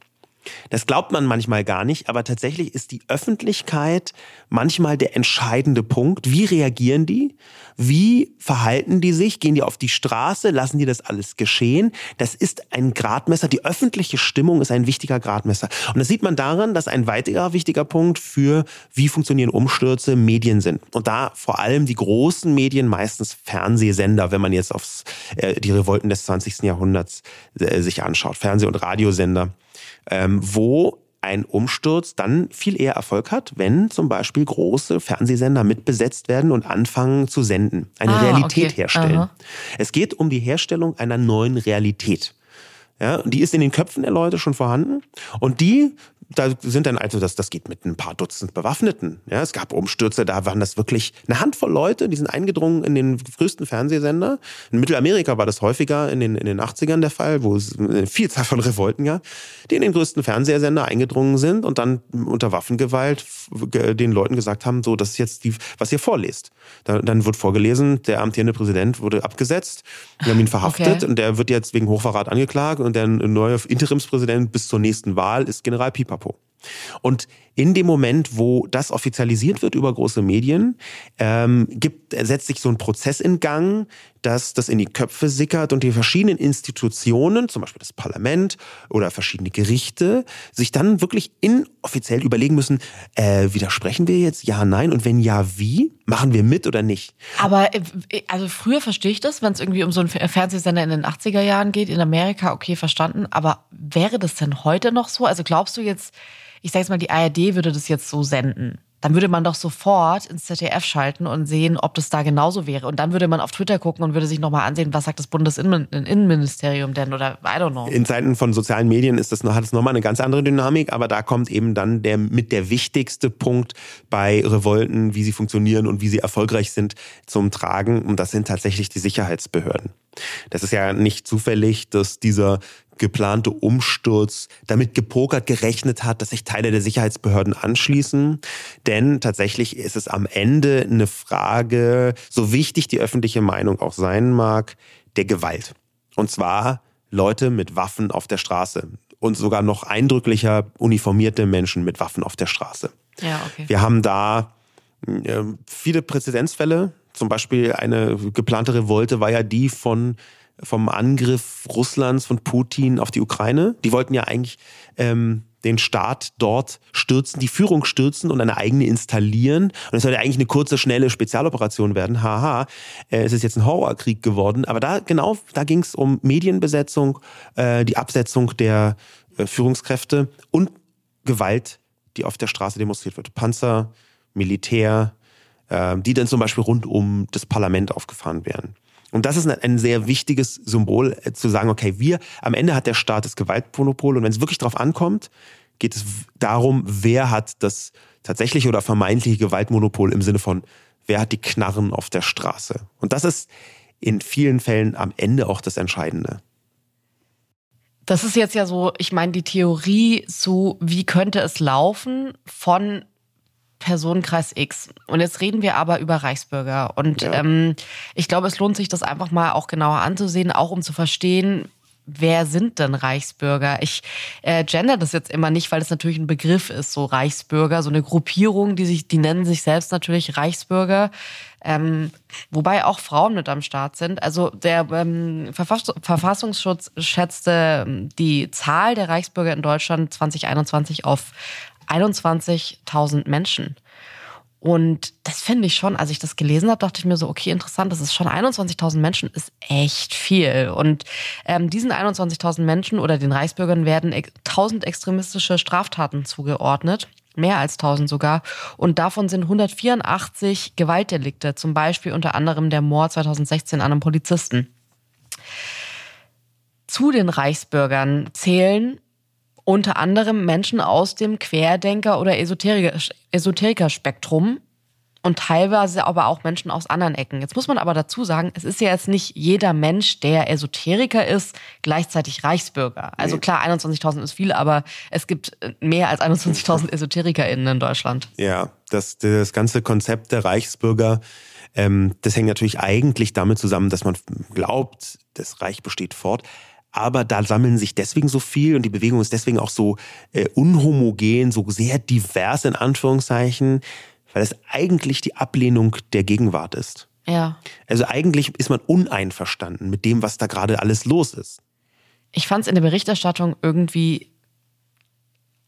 Das glaubt man manchmal gar nicht, aber tatsächlich ist die Öffentlichkeit manchmal der entscheidende Punkt. Wie reagieren die? Wie verhalten die sich? Gehen die auf die Straße? Lassen die das alles geschehen? Das ist ein Gradmesser. Die öffentliche Stimmung ist ein wichtiger Gradmesser. Und das sieht man daran, dass ein weiterer wichtiger Punkt für wie funktionieren Umstürze Medien sind. Und da vor allem die großen Medien, meistens Fernsehsender, wenn man jetzt auf äh, die Revolten des 20. Jahrhunderts äh, sich anschaut. Fernseh- und Radiosender ähm, wo ein Umsturz dann viel eher Erfolg hat, wenn zum Beispiel große Fernsehsender mitbesetzt werden und anfangen zu senden, eine ah, Realität okay. herstellen. Aha. Es geht um die Herstellung einer neuen Realität. Ja, die ist in den Köpfen der Leute schon vorhanden und die da sind dann also, das, das geht mit ein paar Dutzend Bewaffneten. Ja, es gab Umstürze, da waren das wirklich eine Handvoll Leute, die sind eingedrungen in den größten Fernsehsender. In Mittelamerika war das häufiger in den, in den 80ern der Fall, wo es eine Vielzahl von Revolten gab, die in den größten Fernsehsender eingedrungen sind und dann unter Waffengewalt den Leuten gesagt haben, so, das ist jetzt die, was ihr vorlest. Dann, dann wird vorgelesen, der amtierende Präsident wurde abgesetzt, wir haben ihn verhaftet okay. und der wird jetzt wegen Hochverrat angeklagt und der neue Interimspräsident bis zur nächsten Wahl ist General Pipapo. Und in dem Moment, wo das offizialisiert wird über große Medien, ähm, gibt, setzt sich so ein Prozess in Gang, dass das in die Köpfe sickert und die verschiedenen Institutionen, zum Beispiel das Parlament oder verschiedene Gerichte, sich dann wirklich inoffiziell überlegen müssen, äh, widersprechen wir jetzt ja, nein und wenn ja, wie? Machen wir mit oder nicht? Aber äh, also früher verstehe ich das, wenn es irgendwie um so einen Fernsehsender in den 80er Jahren geht, in Amerika, okay, verstanden. Aber wäre das denn heute noch so? Also glaubst du jetzt, ich sage jetzt mal, die ARD würde das jetzt so senden. Dann würde man doch sofort ins ZDF schalten und sehen, ob das da genauso wäre. Und dann würde man auf Twitter gucken und würde sich nochmal ansehen, was sagt das Bundesinnenministerium denn oder I don't know. In Zeiten von sozialen Medien ist das, hat es nochmal eine ganz andere Dynamik, aber da kommt eben dann der mit der wichtigste Punkt bei Revolten, wie sie funktionieren und wie sie erfolgreich sind, zum Tragen. Und das sind tatsächlich die Sicherheitsbehörden. Das ist ja nicht zufällig, dass dieser geplante Umsturz damit gepokert gerechnet hat, dass sich Teile der Sicherheitsbehörden anschließen. Denn tatsächlich ist es am Ende eine Frage, so wichtig die öffentliche Meinung auch sein mag, der Gewalt. Und zwar Leute mit Waffen auf der Straße. Und sogar noch eindrücklicher uniformierte Menschen mit Waffen auf der Straße. Ja, okay. Wir haben da äh, viele Präzedenzfälle. Zum Beispiel eine geplante Revolte war ja die von vom Angriff Russlands von Putin auf die Ukraine. Die wollten ja eigentlich ähm, den Staat dort stürzen, die Führung stürzen und eine eigene installieren. Und es soll ja eigentlich eine kurze, schnelle Spezialoperation werden. Haha, äh, es ist jetzt ein Horrorkrieg geworden. Aber da genau, da ging es um Medienbesetzung, äh, die Absetzung der äh, Führungskräfte und Gewalt, die auf der Straße demonstriert wird. Panzer, Militär, die dann zum Beispiel rund um das Parlament aufgefahren werden. Und das ist ein sehr wichtiges Symbol, äh, zu sagen, okay, wir, am Ende hat der Staat das Gewaltmonopol und wenn es wirklich darauf ankommt, geht es darum, wer hat das tatsächliche oder vermeintliche Gewaltmonopol im Sinne von, wer hat die Knarren auf der Straße. Und das ist in vielen Fällen am Ende auch das Entscheidende. Das ist jetzt ja so, ich meine, die Theorie so, wie könnte es laufen von Personenkreis X. Und jetzt reden wir aber über Reichsbürger. Und ja. ähm, ich glaube, es lohnt sich, das einfach mal auch genauer anzusehen, auch um zu verstehen, wer sind denn Reichsbürger? Ich äh, gender das jetzt immer nicht, weil es natürlich ein Begriff ist, so Reichsbürger, so eine Gruppierung, die sich, die nennen sich selbst natürlich Reichsbürger. Ähm, wobei auch Frauen mit am Start sind. Also der ähm, Verfass Verfassungsschutz schätzte ähm, die Zahl der Reichsbürger in Deutschland 2021 auf 21.000 Menschen. Und das finde ich schon, als ich das gelesen habe, dachte ich mir so, okay, interessant, das ist schon 21.000 Menschen, ist echt viel. Und ähm, diesen 21.000 Menschen oder den Reichsbürgern werden 1000 extremistische Straftaten zugeordnet. Mehr als 1000 sogar. Und davon sind 184 Gewaltdelikte, zum Beispiel unter anderem der Mord 2016 an einem Polizisten. Zu den Reichsbürgern zählen unter anderem Menschen aus dem Querdenker- oder Esoteriker-Spektrum und teilweise aber auch Menschen aus anderen Ecken. Jetzt muss man aber dazu sagen, es ist ja jetzt nicht jeder Mensch, der Esoteriker ist, gleichzeitig Reichsbürger. Also klar, 21.000 ist viel, aber es gibt mehr als 21.000 EsoterikerInnen in Deutschland. Ja, das, das ganze Konzept der Reichsbürger, ähm, das hängt natürlich eigentlich damit zusammen, dass man glaubt, das Reich besteht fort aber da sammeln sich deswegen so viel und die Bewegung ist deswegen auch so äh, unhomogen, so sehr divers in Anführungszeichen, weil es eigentlich die Ablehnung der Gegenwart ist. Ja. Also eigentlich ist man uneinverstanden mit dem, was da gerade alles los ist. Ich fand es in der Berichterstattung irgendwie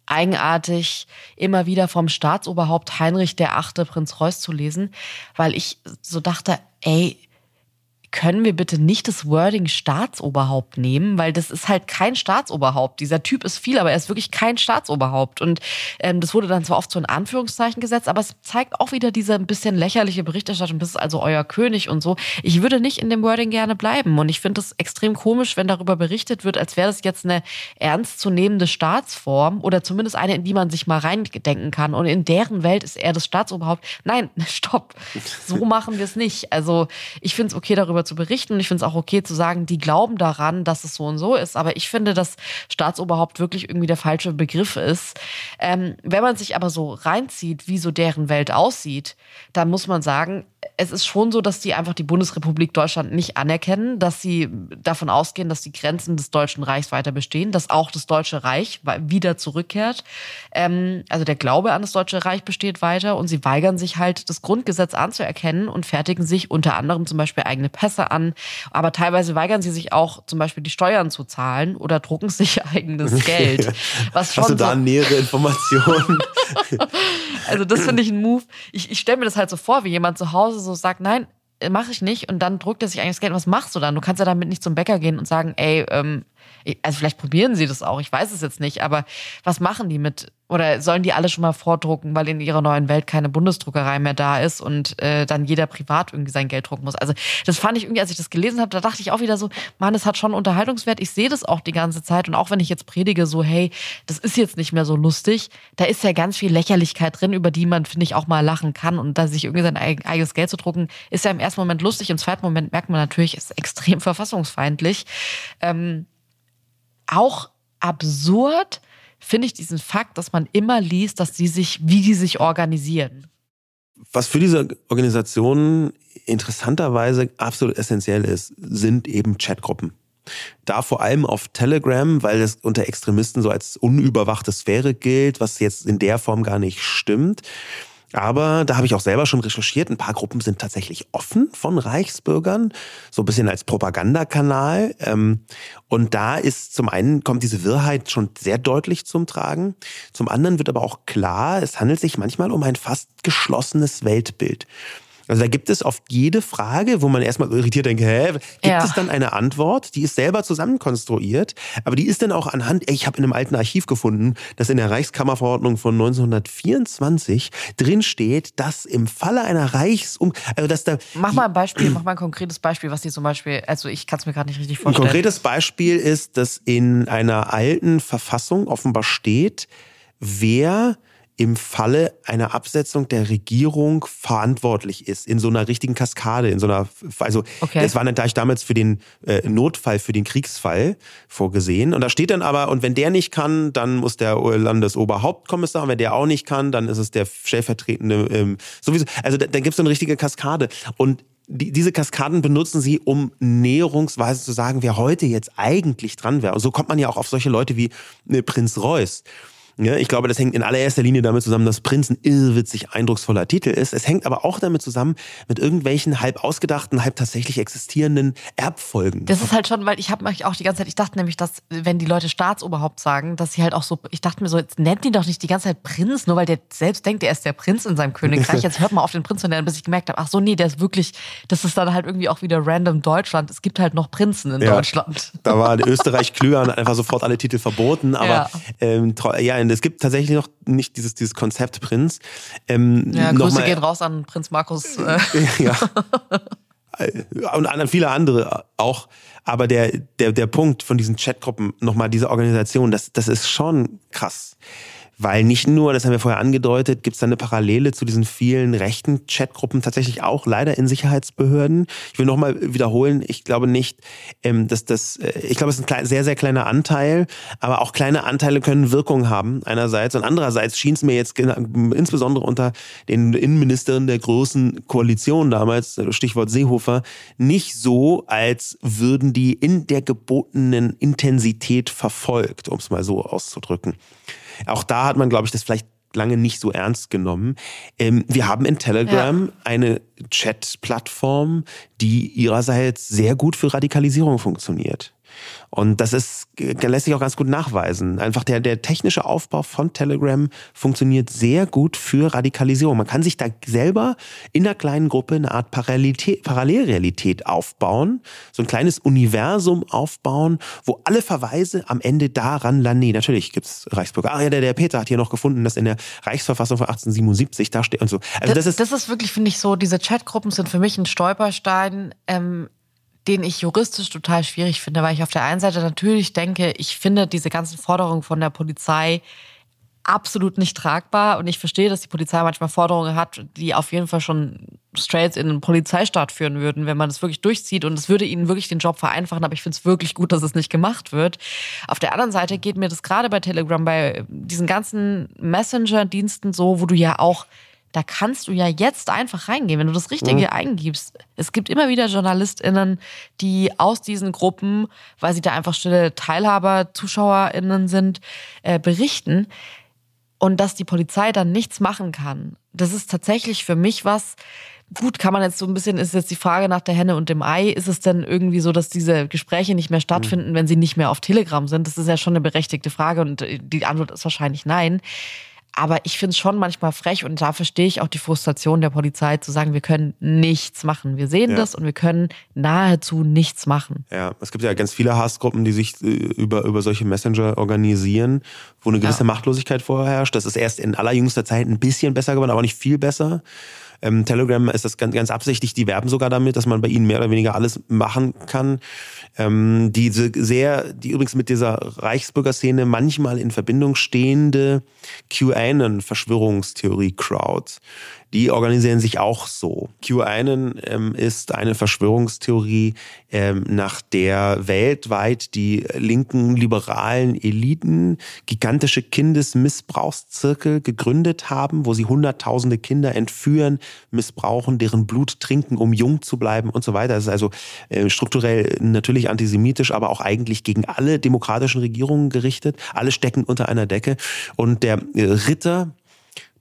eigenartig, immer wieder vom Staatsoberhaupt Heinrich der Achte Prinz Reuß zu lesen, weil ich so dachte, ey, können wir bitte nicht das Wording Staatsoberhaupt nehmen, weil das ist halt kein Staatsoberhaupt. Dieser Typ ist viel, aber er ist wirklich kein Staatsoberhaupt. Und ähm, das wurde dann zwar oft so in Anführungszeichen gesetzt, aber es zeigt auch wieder diese ein bisschen lächerliche Berichterstattung, das ist also euer König und so. Ich würde nicht in dem Wording gerne bleiben. Und ich finde es extrem komisch, wenn darüber berichtet wird, als wäre das jetzt eine ernstzunehmende Staatsform oder zumindest eine, in die man sich mal reindenken kann. Und in deren Welt ist er das Staatsoberhaupt. Nein, [LAUGHS] stopp. So machen wir es nicht. Also ich finde es okay, darüber zu berichten. Und ich finde es auch okay zu sagen, die glauben daran, dass es so und so ist. Aber ich finde, dass Staatsoberhaupt wirklich irgendwie der falsche Begriff ist. Ähm, wenn man sich aber so reinzieht, wie so deren Welt aussieht, dann muss man sagen, es ist schon so, dass die einfach die Bundesrepublik Deutschland nicht anerkennen, dass sie davon ausgehen, dass die Grenzen des Deutschen Reichs weiter bestehen, dass auch das Deutsche Reich wieder zurückkehrt. Ähm, also der Glaube an das Deutsche Reich besteht weiter und sie weigern sich halt, das Grundgesetz anzuerkennen und fertigen sich unter anderem zum Beispiel eigene Pässe an. Aber teilweise weigern sie sich auch zum Beispiel die Steuern zu zahlen oder drucken sich [LAUGHS] eigenes Geld. Was schon Hast du da so nähere Informationen? [LAUGHS] also das finde ich ein Move. Ich, ich stelle mir das halt so vor, wie jemand zu Hause so sagt, nein, mache ich nicht. Und dann druckt er sich eigentlich das Geld. Was machst du dann? Du kannst ja damit nicht zum Bäcker gehen und sagen, ey, ähm, also vielleicht probieren sie das auch, ich weiß es jetzt nicht, aber was machen die mit oder sollen die alle schon mal vordrucken, weil in ihrer neuen Welt keine Bundesdruckerei mehr da ist und äh, dann jeder privat irgendwie sein Geld drucken muss? Also das fand ich irgendwie, als ich das gelesen habe, da dachte ich auch wieder so, Mann, es hat schon Unterhaltungswert. Ich sehe das auch die ganze Zeit und auch wenn ich jetzt predige, so hey, das ist jetzt nicht mehr so lustig, da ist ja ganz viel Lächerlichkeit drin, über die man finde ich auch mal lachen kann und da sich irgendwie sein eigenes Geld zu drucken, ist ja im ersten Moment lustig, im zweiten Moment merkt man natürlich, ist extrem verfassungsfeindlich. Ähm, auch absurd finde ich diesen Fakt, dass man immer liest, dass die sich, wie die sich organisieren. Was für diese Organisationen interessanterweise absolut essentiell ist, sind eben Chatgruppen. Da vor allem auf Telegram, weil es unter Extremisten so als unüberwachte Sphäre gilt, was jetzt in der Form gar nicht stimmt. Aber da habe ich auch selber schon recherchiert. Ein paar Gruppen sind tatsächlich offen von Reichsbürgern, so ein bisschen als Propagandakanal. Ähm, und da ist zum einen kommt diese Wirrheit schon sehr deutlich zum Tragen. Zum anderen wird aber auch klar, es handelt sich manchmal um ein fast geschlossenes Weltbild. Also da gibt es auf jede Frage, wo man erstmal irritiert denkt, hä, gibt ja. es dann eine Antwort, die ist selber zusammenkonstruiert, aber die ist dann auch anhand, ey, ich habe in einem alten Archiv gefunden, dass in der Reichskammerverordnung von 1924 drin steht, dass im Falle einer Reichsum, also dass da Mach mal ein Beispiel, mach mal ein konkretes Beispiel, was die zum Beispiel, also ich kann es mir gerade nicht richtig vorstellen. Ein konkretes Beispiel ist, dass in einer alten Verfassung offenbar steht, wer im Falle einer Absetzung der Regierung verantwortlich ist, in so einer richtigen Kaskade, in so einer, also okay. das war natürlich damals für den äh, Notfall, für den Kriegsfall vorgesehen. Und da steht dann aber, und wenn der nicht kann, dann muss der Landesoberhauptkommissar, und wenn der auch nicht kann, dann ist es der stellvertretende, ähm, sowieso, also da, da gibt es so eine richtige Kaskade. Und die, diese Kaskaden benutzen sie, um näherungsweise zu sagen, wer heute jetzt eigentlich dran wäre. Und so kommt man ja auch auf solche Leute wie äh, Prinz Reuß. Ja, ich glaube, das hängt in allererster Linie damit zusammen, dass Prinz ein irrwitzig eindrucksvoller Titel ist. Es hängt aber auch damit zusammen mit irgendwelchen halb ausgedachten, halb tatsächlich existierenden Erbfolgen. Das ist halt schon, weil ich habe mich auch die ganze Zeit, ich dachte nämlich, dass wenn die Leute Staatsoberhaupt sagen, dass sie halt auch so, ich dachte mir so, jetzt nennt ihn doch nicht die ganze Zeit Prinz, nur weil der selbst denkt, er ist der Prinz in seinem Königreich. Jetzt hört mal auf den Prinz zu nennen, bis ich gemerkt habe, ach so, nee, der ist wirklich, das ist dann halt irgendwie auch wieder random Deutschland. Es gibt halt noch Prinzen in ja, Deutschland. Da war Österreich klüger und einfach sofort alle Titel verboten, aber ja, ähm, ja es gibt tatsächlich noch nicht dieses, dieses Konzept Prinz. Ähm, ja, Grüße gehen raus an Prinz Markus. Äh. [LAUGHS] ja. [LAUGHS] Und an viele andere auch. Aber der, der, der Punkt von diesen Chatgruppen, nochmal diese Organisation, das, das ist schon krass. Weil nicht nur, das haben wir vorher angedeutet, gibt es da eine Parallele zu diesen vielen rechten Chatgruppen tatsächlich auch leider in Sicherheitsbehörden. Ich will nochmal wiederholen, ich glaube nicht, ähm, dass das, äh, ich glaube, es ist ein sehr, sehr kleiner Anteil, aber auch kleine Anteile können Wirkung haben einerseits und andererseits schien es mir jetzt insbesondere unter den Innenministerinnen der großen Koalition damals, Stichwort Seehofer, nicht so, als würden die in der gebotenen Intensität verfolgt, um es mal so auszudrücken. Auch da hat man, glaube ich, das vielleicht lange nicht so ernst genommen. Ähm, wir haben in Telegram ja. eine Chat-Plattform, die ihrerseits sehr gut für Radikalisierung funktioniert. Und das ist, lässt sich auch ganz gut nachweisen. Einfach der, der technische Aufbau von Telegram funktioniert sehr gut für Radikalisierung. Man kann sich da selber in einer kleinen Gruppe eine Art Parallelrealität aufbauen, so ein kleines Universum aufbauen, wo alle Verweise am Ende daran landen. Nee, natürlich gibt's Reichsbürger. Ah ja, der, der Peter hat hier noch gefunden, dass in der Reichsverfassung von 1877 da steht und so. Also das, das ist, das ist wirklich, finde ich, so, diese Chatgruppen sind für mich ein Stolperstein. Ähm, den ich juristisch total schwierig finde, weil ich auf der einen Seite natürlich denke, ich finde diese ganzen Forderungen von der Polizei absolut nicht tragbar. Und ich verstehe, dass die Polizei manchmal Forderungen hat, die auf jeden Fall schon straight in einen Polizeistaat führen würden, wenn man das wirklich durchzieht. Und es würde ihnen wirklich den Job vereinfachen, aber ich finde es wirklich gut, dass es nicht gemacht wird. Auf der anderen Seite geht mir das gerade bei Telegram, bei diesen ganzen Messenger-Diensten so, wo du ja auch da kannst du ja jetzt einfach reingehen, wenn du das Richtige mhm. eingibst. Es gibt immer wieder JournalistInnen, die aus diesen Gruppen, weil sie da einfach stille Teilhaber, ZuschauerInnen sind, äh, berichten. Und dass die Polizei dann nichts machen kann. Das ist tatsächlich für mich was, Gut, kann man jetzt so ein bisschen, ist jetzt die Frage nach der Henne und dem Ei. Ist es denn irgendwie so, dass diese Gespräche nicht mehr stattfinden, mhm. wenn sie nicht mehr auf Telegram sind? Das ist ja schon eine berechtigte Frage und die Antwort ist wahrscheinlich nein. Aber ich finde es schon manchmal frech und da verstehe ich auch die Frustration der Polizei zu sagen, wir können nichts machen. Wir sehen ja. das und wir können nahezu nichts machen. Ja, es gibt ja ganz viele Hassgruppen, die sich äh, über, über solche Messenger organisieren, wo eine gewisse ja. Machtlosigkeit vorherrscht. Das ist erst in allerjüngster Zeit ein bisschen besser geworden, aber nicht viel besser. Ähm, Telegram ist das ganz, ganz absichtlich, die werben sogar damit, dass man bei ihnen mehr oder weniger alles machen kann. Ähm, diese sehr, die übrigens mit dieser Reichsbürgerszene manchmal in Verbindung stehende QAnon-Verschwörungstheorie-Crowd die organisieren sich auch so. QAnon ähm, ist eine Verschwörungstheorie, ähm, nach der weltweit die linken liberalen Eliten gigantische Kindesmissbrauchszirkel gegründet haben, wo sie hunderttausende Kinder entführen, missbrauchen, deren Blut trinken, um jung zu bleiben und so weiter. Das ist also äh, strukturell natürlich antisemitisch, aber auch eigentlich gegen alle demokratischen Regierungen gerichtet. Alle stecken unter einer Decke. Und der äh, Ritter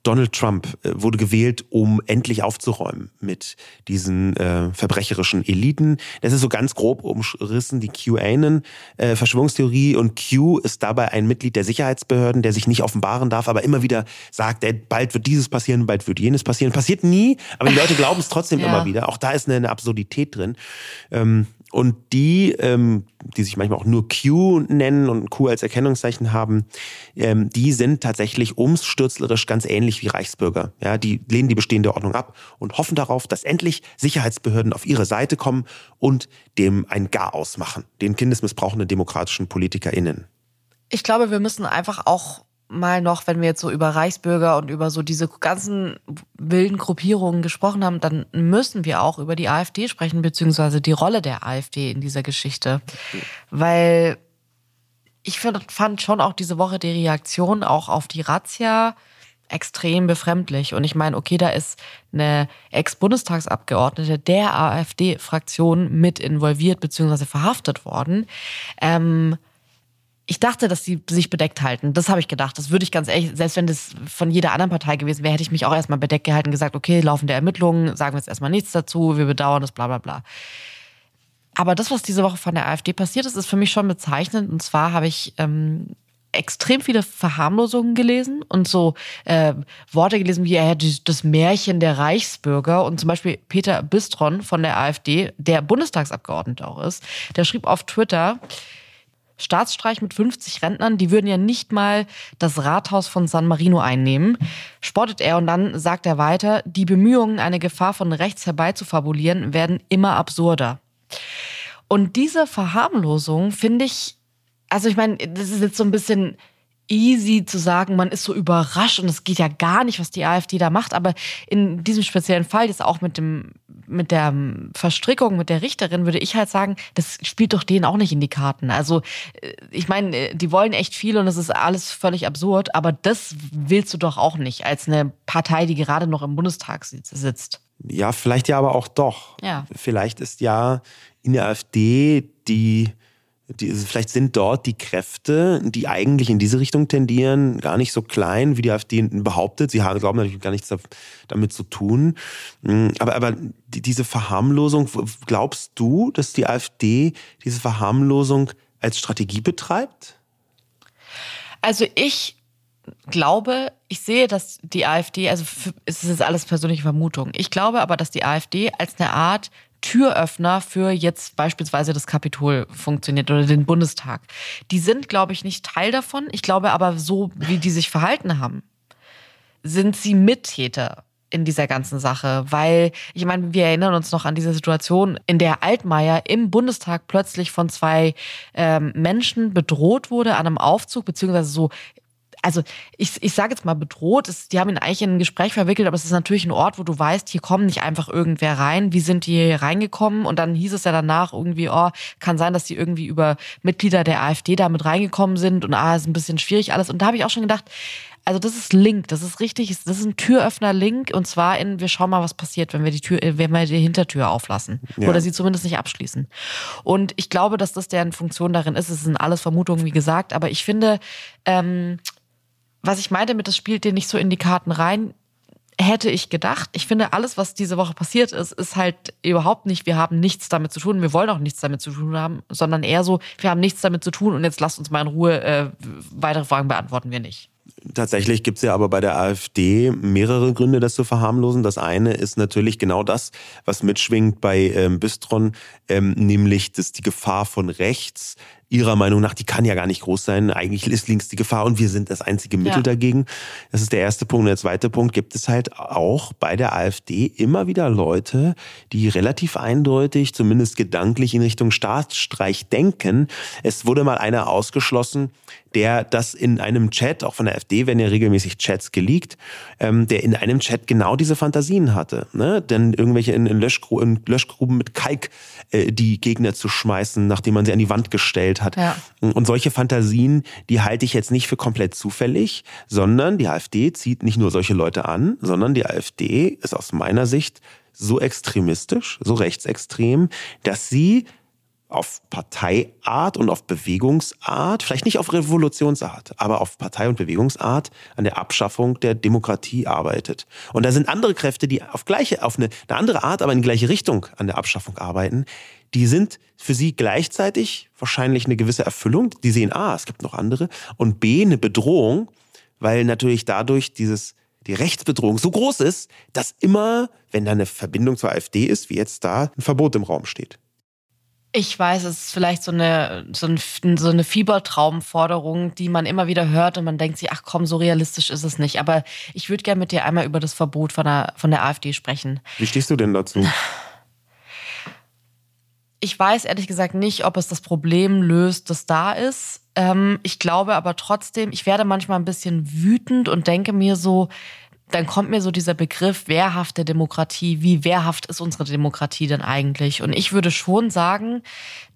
Donald Trump äh, wurde gewählt, um endlich aufzuräumen mit diesen äh, verbrecherischen Eliten. Das ist so ganz grob umrissen die QAnon-Verschwörungstheorie äh, und Q ist dabei ein Mitglied der Sicherheitsbehörden, der sich nicht offenbaren darf, aber immer wieder sagt, ey, bald wird dieses passieren, bald wird jenes passieren. Passiert nie, aber die Leute glauben es trotzdem [LAUGHS] ja. immer wieder. Auch da ist eine, eine Absurdität drin. Ähm, und die, ähm, die sich manchmal auch nur Q nennen und Q als Erkennungszeichen haben, ähm, die sind tatsächlich umstürzlerisch ganz ähnlich wie Reichsbürger. Ja, die lehnen die bestehende Ordnung ab und hoffen darauf, dass endlich Sicherheitsbehörden auf ihre Seite kommen und dem ein Garaus machen, den kindesmissbrauchenden demokratischen PolitikerInnen. Ich glaube, wir müssen einfach auch mal noch, wenn wir jetzt so über Reichsbürger und über so diese ganzen wilden Gruppierungen gesprochen haben, dann müssen wir auch über die AfD sprechen, beziehungsweise die Rolle der AfD in dieser Geschichte. Weil ich fand schon auch diese Woche die Reaktion auch auf die Razzia extrem befremdlich. Und ich meine, okay, da ist eine Ex-Bundestagsabgeordnete der AfD-Fraktion mit involviert beziehungsweise verhaftet worden. Ähm, ich dachte, dass sie sich bedeckt halten. Das habe ich gedacht. Das würde ich ganz ehrlich, selbst wenn das von jeder anderen Partei gewesen wäre, hätte ich mich auch erstmal bedeckt gehalten gesagt, okay, laufende Ermittlungen, sagen wir jetzt erstmal nichts dazu, wir bedauern das, bla bla bla. Aber das, was diese Woche von der AfD passiert ist, ist für mich schon bezeichnend. Und zwar habe ich ähm, extrem viele Verharmlosungen gelesen und so äh, Worte gelesen wie ja, das Märchen der Reichsbürger. Und zum Beispiel Peter Bistron von der AfD, der Bundestagsabgeordnete auch ist, der schrieb auf Twitter, Staatsstreich mit 50 Rentnern, die würden ja nicht mal das Rathaus von San Marino einnehmen, spottet er und dann sagt er weiter, die Bemühungen, eine Gefahr von rechts herbeizufabulieren, werden immer absurder. Und diese Verharmlosung finde ich, also ich meine, das ist jetzt so ein bisschen easy zu sagen, man ist so überrascht und es geht ja gar nicht, was die AfD da macht. Aber in diesem speziellen Fall, jetzt auch mit dem, mit der Verstrickung mit der Richterin, würde ich halt sagen, das spielt doch denen auch nicht in die Karten. Also, äh, ich meine, äh, die wollen echt viel und es ist alles völlig absurd, aber das willst du doch auch nicht als eine Partei, die gerade noch im Bundestag sitzt. Ja, vielleicht ja aber auch doch. Ja. Vielleicht ist ja in der AfD die die, vielleicht sind dort die Kräfte, die eigentlich in diese Richtung tendieren, gar nicht so klein, wie die AfD behauptet. Sie haben, glauben natürlich gar nichts damit zu tun. Mm, aber, aber diese Verharmlosung, glaubst du, dass die AfD diese Verharmlosung als Strategie betreibt? Also ich glaube, ich sehe, dass die AfD, also es ist alles persönliche Vermutung. Ich glaube aber, dass die AfD als eine Art Türöffner für jetzt beispielsweise das Kapitol funktioniert oder den Bundestag. Die sind, glaube ich, nicht Teil davon. Ich glaube aber, so wie die sich verhalten haben, sind sie Mittäter in dieser ganzen Sache, weil ich meine, wir erinnern uns noch an diese Situation, in der Altmaier im Bundestag plötzlich von zwei ähm, Menschen bedroht wurde an einem Aufzug, beziehungsweise so also ich, ich sage jetzt mal bedroht, es, die haben ihn eigentlich in ein Gespräch verwickelt, aber es ist natürlich ein Ort, wo du weißt, hier kommen nicht einfach irgendwer rein. Wie sind die hier reingekommen? Und dann hieß es ja danach irgendwie, oh, kann sein, dass die irgendwie über Mitglieder der AfD da mit reingekommen sind und ah, ist ein bisschen schwierig alles. Und da habe ich auch schon gedacht, also das ist Link, das ist richtig, das ist ein Türöffner-Link und zwar in, wir schauen mal, was passiert, wenn wir die Tür, wenn wir die Hintertür auflassen ja. oder sie zumindest nicht abschließen. Und ich glaube, dass das deren Funktion darin ist. Es sind alles Vermutungen, wie gesagt, aber ich finde, ähm, was ich meinte mit, das spielt dir nicht so in die Karten rein, hätte ich gedacht. Ich finde, alles, was diese Woche passiert ist, ist halt überhaupt nicht, wir haben nichts damit zu tun, wir wollen auch nichts damit zu tun haben, sondern eher so, wir haben nichts damit zu tun und jetzt lasst uns mal in Ruhe, äh, weitere Fragen beantworten wir nicht. Tatsächlich gibt es ja aber bei der AfD mehrere Gründe, das zu verharmlosen. Das eine ist natürlich genau das, was mitschwingt bei ähm, Bistron, ähm, nämlich dass die Gefahr von rechts ihrer Meinung nach, die kann ja gar nicht groß sein. Eigentlich ist links die Gefahr und wir sind das einzige Mittel ja. dagegen. Das ist der erste Punkt. Und der zweite Punkt gibt es halt auch bei der AfD immer wieder Leute, die relativ eindeutig, zumindest gedanklich in Richtung Staatsstreich denken. Es wurde mal einer ausgeschlossen, der das in einem Chat, auch von der AfD werden ja regelmäßig Chats geleakt, ähm, der in einem Chat genau diese Fantasien hatte. Ne? Denn irgendwelche in, in, Löschgru in Löschgruben mit Kalk äh, die Gegner zu schmeißen, nachdem man sie an die Wand gestellt hat. Ja. Und solche Fantasien, die halte ich jetzt nicht für komplett zufällig, sondern die AfD zieht nicht nur solche Leute an, sondern die AfD ist aus meiner Sicht so extremistisch, so rechtsextrem, dass sie auf Parteiart und auf Bewegungsart, vielleicht nicht auf Revolutionsart, aber auf Partei- und Bewegungsart an der Abschaffung der Demokratie arbeitet. Und da sind andere Kräfte, die auf gleiche, auf eine, eine andere Art, aber in die gleiche Richtung an der Abschaffung arbeiten. Die sind für sie gleichzeitig wahrscheinlich eine gewisse Erfüllung. Die sehen A, es gibt noch andere und B, eine Bedrohung, weil natürlich dadurch dieses die Rechtsbedrohung so groß ist, dass immer, wenn da eine Verbindung zur AfD ist, wie jetzt da, ein Verbot im Raum steht. Ich weiß, es ist vielleicht so eine, so, ein, so eine Fiebertraumforderung, die man immer wieder hört und man denkt sich, ach komm, so realistisch ist es nicht. Aber ich würde gerne mit dir einmal über das Verbot von der, von der AfD sprechen. Wie stehst du denn dazu? Ich weiß ehrlich gesagt nicht, ob es das Problem löst, das da ist. Ähm, ich glaube aber trotzdem, ich werde manchmal ein bisschen wütend und denke mir so, dann kommt mir so dieser Begriff wehrhafte Demokratie. Wie wehrhaft ist unsere Demokratie denn eigentlich? Und ich würde schon sagen,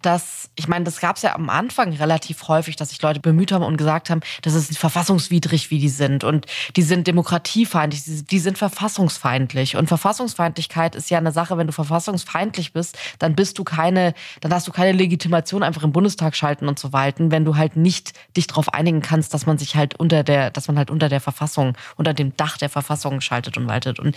dass, ich meine, das gab es ja am Anfang relativ häufig, dass sich Leute bemüht haben und gesagt haben, das ist verfassungswidrig, wie die sind. Und die sind demokratiefeindlich, die sind verfassungsfeindlich. Und Verfassungsfeindlichkeit ist ja eine Sache, wenn du verfassungsfeindlich bist, dann bist du keine, dann hast du keine Legitimation, einfach im Bundestag schalten und so walten, wenn du halt nicht dich darauf einigen kannst, dass man sich halt unter der, dass man halt unter der Verfassung, unter dem Dach der Verfassung schaltet und waltet. Und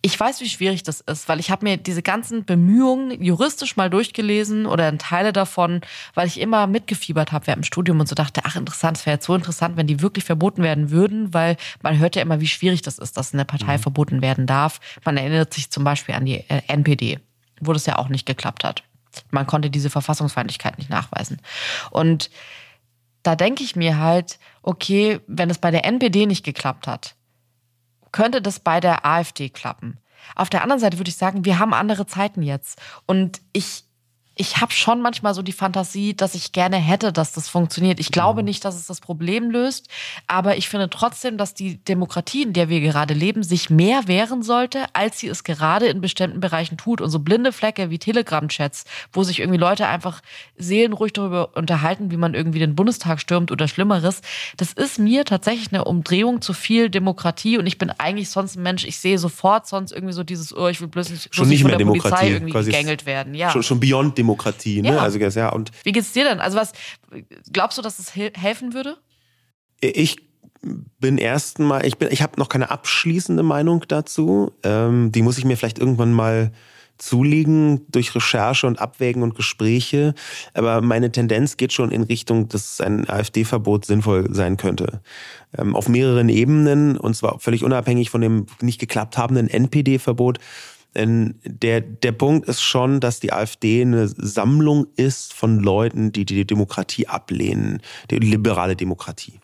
ich weiß, wie schwierig das ist, weil ich habe mir diese ganzen Bemühungen juristisch mal durchgelesen oder Teile davon, weil ich immer mitgefiebert habe während dem Studium und so dachte, ach interessant, es wäre jetzt so interessant, wenn die wirklich verboten werden würden, weil man hört ja immer, wie schwierig das ist, dass eine Partei mhm. verboten werden darf. Man erinnert sich zum Beispiel an die äh, NPD, wo das ja auch nicht geklappt hat. Man konnte diese Verfassungsfeindlichkeit nicht nachweisen. Und da denke ich mir halt, okay, wenn es bei der NPD nicht geklappt hat, könnte das bei der AfD klappen. Auf der anderen Seite würde ich sagen, wir haben andere Zeiten jetzt. Und ich ich habe schon manchmal so die Fantasie, dass ich gerne hätte, dass das funktioniert. Ich glaube mhm. nicht, dass es das Problem löst, aber ich finde trotzdem, dass die Demokratie, in der wir gerade leben, sich mehr wehren sollte, als sie es gerade in bestimmten Bereichen tut. Und so blinde Flecke wie Telegram-Chats, wo sich irgendwie Leute einfach seelenruhig darüber unterhalten, wie man irgendwie den Bundestag stürmt oder Schlimmeres, das ist mir tatsächlich eine Umdrehung zu viel Demokratie. Und ich bin eigentlich sonst ein Mensch, ich sehe sofort sonst irgendwie so dieses, oh, ich will bloß nicht, schon nicht von mehr der Demokratie, Polizei irgendwie gegängelt werden. Ja. Schon, schon beyond Demokratie. Demokratie. Ne? Ja. Also, ja, und Wie geht's dir denn? Also was glaubst du, dass es helfen würde? Ich bin erst mal, ich bin, ich habe noch keine abschließende Meinung dazu. Ähm, die muss ich mir vielleicht irgendwann mal zulegen durch Recherche und Abwägen und Gespräche. Aber meine Tendenz geht schon in Richtung, dass ein AfD-Verbot sinnvoll sein könnte. Ähm, auf mehreren Ebenen und zwar völlig unabhängig von dem nicht geklappt habenden NPD-Verbot der, der Punkt ist schon, dass die AfD eine Sammlung ist von Leuten, die die Demokratie ablehnen, die liberale Demokratie.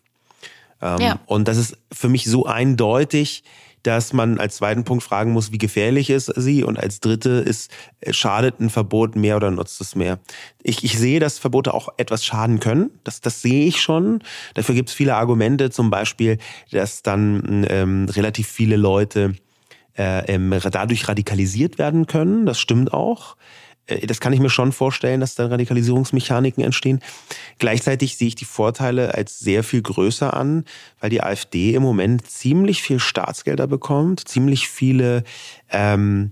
Ähm, ja. Und das ist für mich so eindeutig, dass man als zweiten Punkt fragen muss, wie gefährlich ist sie? Und als dritte ist, schadet ein Verbot mehr oder nutzt es mehr? Ich, ich sehe, dass Verbote auch etwas schaden können. Das, das sehe ich schon. Dafür gibt es viele Argumente, zum Beispiel, dass dann ähm, relativ viele Leute äh, dadurch radikalisiert werden können. Das stimmt auch. Äh, das kann ich mir schon vorstellen, dass da Radikalisierungsmechaniken entstehen. Gleichzeitig sehe ich die Vorteile als sehr viel größer an, weil die AfD im Moment ziemlich viel Staatsgelder bekommt, ziemlich viele ähm,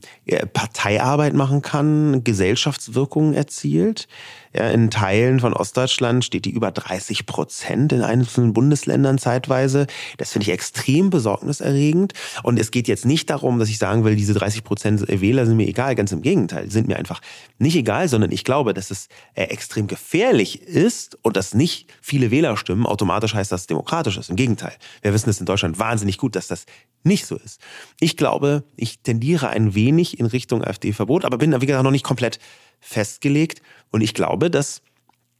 Parteiarbeit machen kann, Gesellschaftswirkungen erzielt. Ja, in Teilen von Ostdeutschland steht die über 30 Prozent in einzelnen Bundesländern zeitweise. Das finde ich extrem besorgniserregend. Und es geht jetzt nicht darum, dass ich sagen will, diese 30 Prozent Wähler sind mir egal. Ganz im Gegenteil, sind mir einfach nicht egal, sondern ich glaube, dass es äh, extrem gefährlich ist und dass nicht viele Wähler stimmen, automatisch heißt das demokratisch ist. Im Gegenteil. Wir wissen es in Deutschland wahnsinnig gut, dass das nicht so ist. Ich glaube, ich tendiere ein wenig in Richtung AfD-Verbot, aber bin, wie gesagt, noch nicht komplett festgelegt. Und ich glaube, dass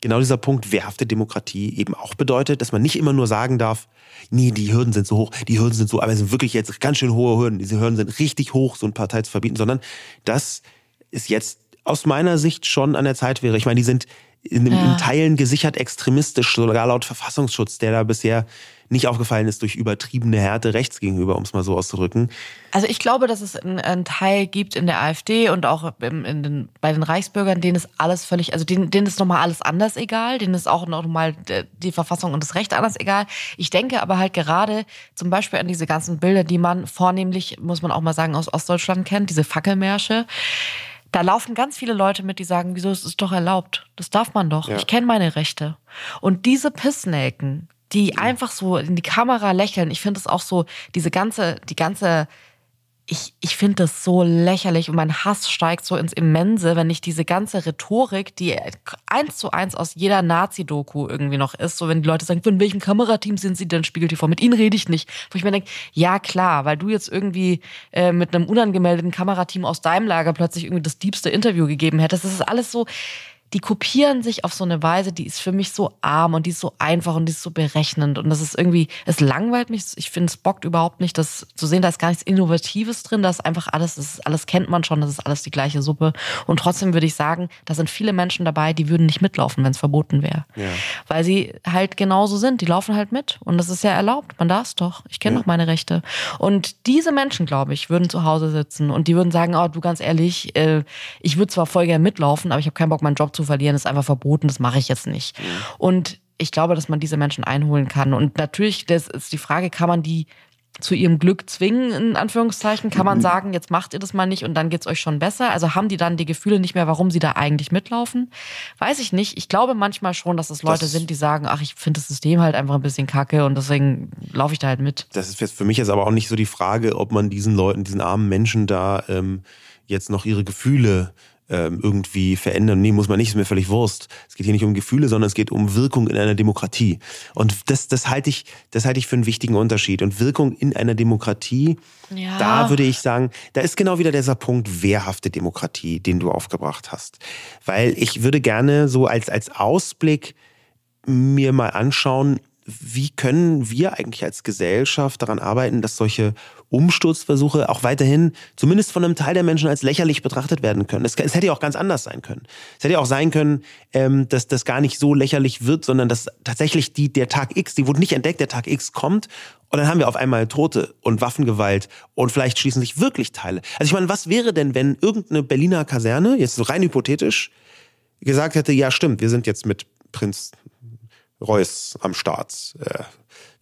genau dieser Punkt wehrhafte Demokratie eben auch bedeutet, dass man nicht immer nur sagen darf, nee, die Hürden sind so hoch, die Hürden sind so, aber es sind wirklich jetzt ganz schön hohe Hürden, diese Hürden sind richtig hoch, so eine Partei zu verbieten, sondern das ist jetzt aus meiner Sicht schon an der Zeit wäre. Ich meine, die sind in, ja. in Teilen gesichert extremistisch, sogar laut Verfassungsschutz, der da bisher nicht aufgefallen ist durch übertriebene Härte rechts gegenüber, um es mal so auszudrücken. Also ich glaube, dass es einen, Teil gibt in der AfD und auch in den, bei den Reichsbürgern, denen ist alles völlig, also denen, denen ist nochmal alles anders egal, denen ist auch nochmal die Verfassung und das Recht anders egal. Ich denke aber halt gerade zum Beispiel an diese ganzen Bilder, die man vornehmlich, muss man auch mal sagen, aus Ostdeutschland kennt, diese Fackelmärsche Da laufen ganz viele Leute mit, die sagen, wieso ist es doch erlaubt? Das darf man doch. Ja. Ich kenne meine Rechte. Und diese Pissnelken, die einfach so in die Kamera lächeln, ich finde es auch so, diese ganze, die ganze ich, ich finde das so lächerlich und mein Hass steigt so ins Immense, wenn ich diese ganze Rhetorik, die eins zu eins aus jeder Nazi-Doku irgendwie noch ist, so wenn die Leute sagen, von welchem Kamerateam sind sie denn, Spiegel TV, mit ihnen rede ich nicht. Wo ich mir denke, ja klar, weil du jetzt irgendwie äh, mit einem unangemeldeten Kamerateam aus deinem Lager plötzlich irgendwie das diebste Interview gegeben hättest. Das ist alles so, die kopieren sich auf so eine Weise, die ist für mich so arm und die ist so einfach und die ist so berechnend. Und das ist irgendwie, es langweilt mich. Ich finde, es bockt überhaupt nicht, das zu sehen, da ist gar nichts Innovatives drin. Da ist einfach alles, das ist, alles kennt man schon, das ist alles die gleiche Suppe. Und trotzdem würde ich sagen, da sind viele Menschen dabei, die würden nicht mitlaufen, wenn es verboten wäre. Ja. Weil sie halt genauso sind. Die laufen halt mit. Und das ist ja erlaubt. Man darf es doch. Ich kenne Ja. doch meine Rechte. Und diese Menschen, glaube ich, würden zu Hause sitzen und die würden sagen, oh, du ganz ehrlich, äh, ich würde zwar voll gerne mitlaufen, aber ich habe keinen Bock, meinen Job zu verlieren. Das ist einfach verboten, das mache ich jetzt nicht. Und ich glaube, dass man diese Menschen einholen kann. Und natürlich, das ist die Frage, kann man die zu ihrem Glück zwingen, in Anführungszeichen? Kann man sagen, jetzt macht ihr das mal nicht und dann geht's euch schon besser? Also haben die dann die Gefühle nicht mehr, warum sie da eigentlich mitlaufen? Weiß ich nicht. Ich glaube manchmal schon, dass es Leute Das- sind, die sagen, ach, ich finde das System halt einfach ein bisschen kacke und deswegen laufe ich da halt mit. Das ist jetzt für mich jetzt aber auch nicht so die Frage, ob man diesen Leuten, diesen armen Menschen da ähm, jetzt noch ihre Gefühle ähm, irgendwie verändern. Nee, muss man nicht, ist mir völlig Wurst. Es geht hier nicht um Gefühle, sondern es geht um Wirkung in einer Demokratie. Und das, das halte ich, das halte ich für einen wichtigen Unterschied. Und Wirkung in einer Demokratie, Ja. da würde ich sagen, da ist genau wieder dieser Punkt wehrhafte Demokratie, den du aufgebracht hast. Weil ich würde gerne so als, als Ausblick mir mal anschauen, wie können wir eigentlich als Gesellschaft daran arbeiten, dass solche Umsturzversuche auch weiterhin zumindest von einem Teil der Menschen als lächerlich betrachtet werden können. Es, es hätte ja auch ganz anders sein können. Es hätte ja auch sein können, ähm, dass das gar nicht so lächerlich wird, sondern dass tatsächlich die, der Tag X, die wurde nicht entdeckt, der Tag X kommt und dann haben wir auf einmal Tote und Waffengewalt und vielleicht schließen sich wirklich Teile. Also ich meine, was wäre denn, wenn irgendeine Berliner Kaserne, jetzt so rein hypothetisch, gesagt hätte, ja stimmt, wir sind jetzt mit Prinz Reuß am Start. Äh,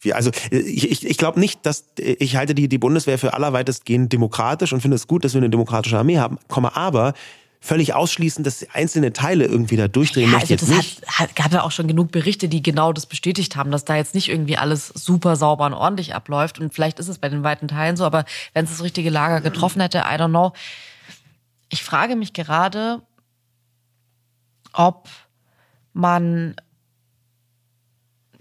wir, also ich, ich, ich glaube nicht, dass ich halte die, die Bundeswehr für allerweitestgehend demokratisch und finde es gut, dass wir eine demokratische Armee haben, komme aber völlig ausschließen, dass einzelne Teile irgendwie da durchdrehen Ja, möchte also ich das hat, hat, gab ja auch schon genug Berichte, die genau das bestätigt haben, dass da jetzt nicht irgendwie alles super sauber und ordentlich abläuft. Und vielleicht ist es bei den weiten Teilen so, aber wenn es das richtige Lager getroffen hätte, I don't know. Ich frage mich gerade, ob man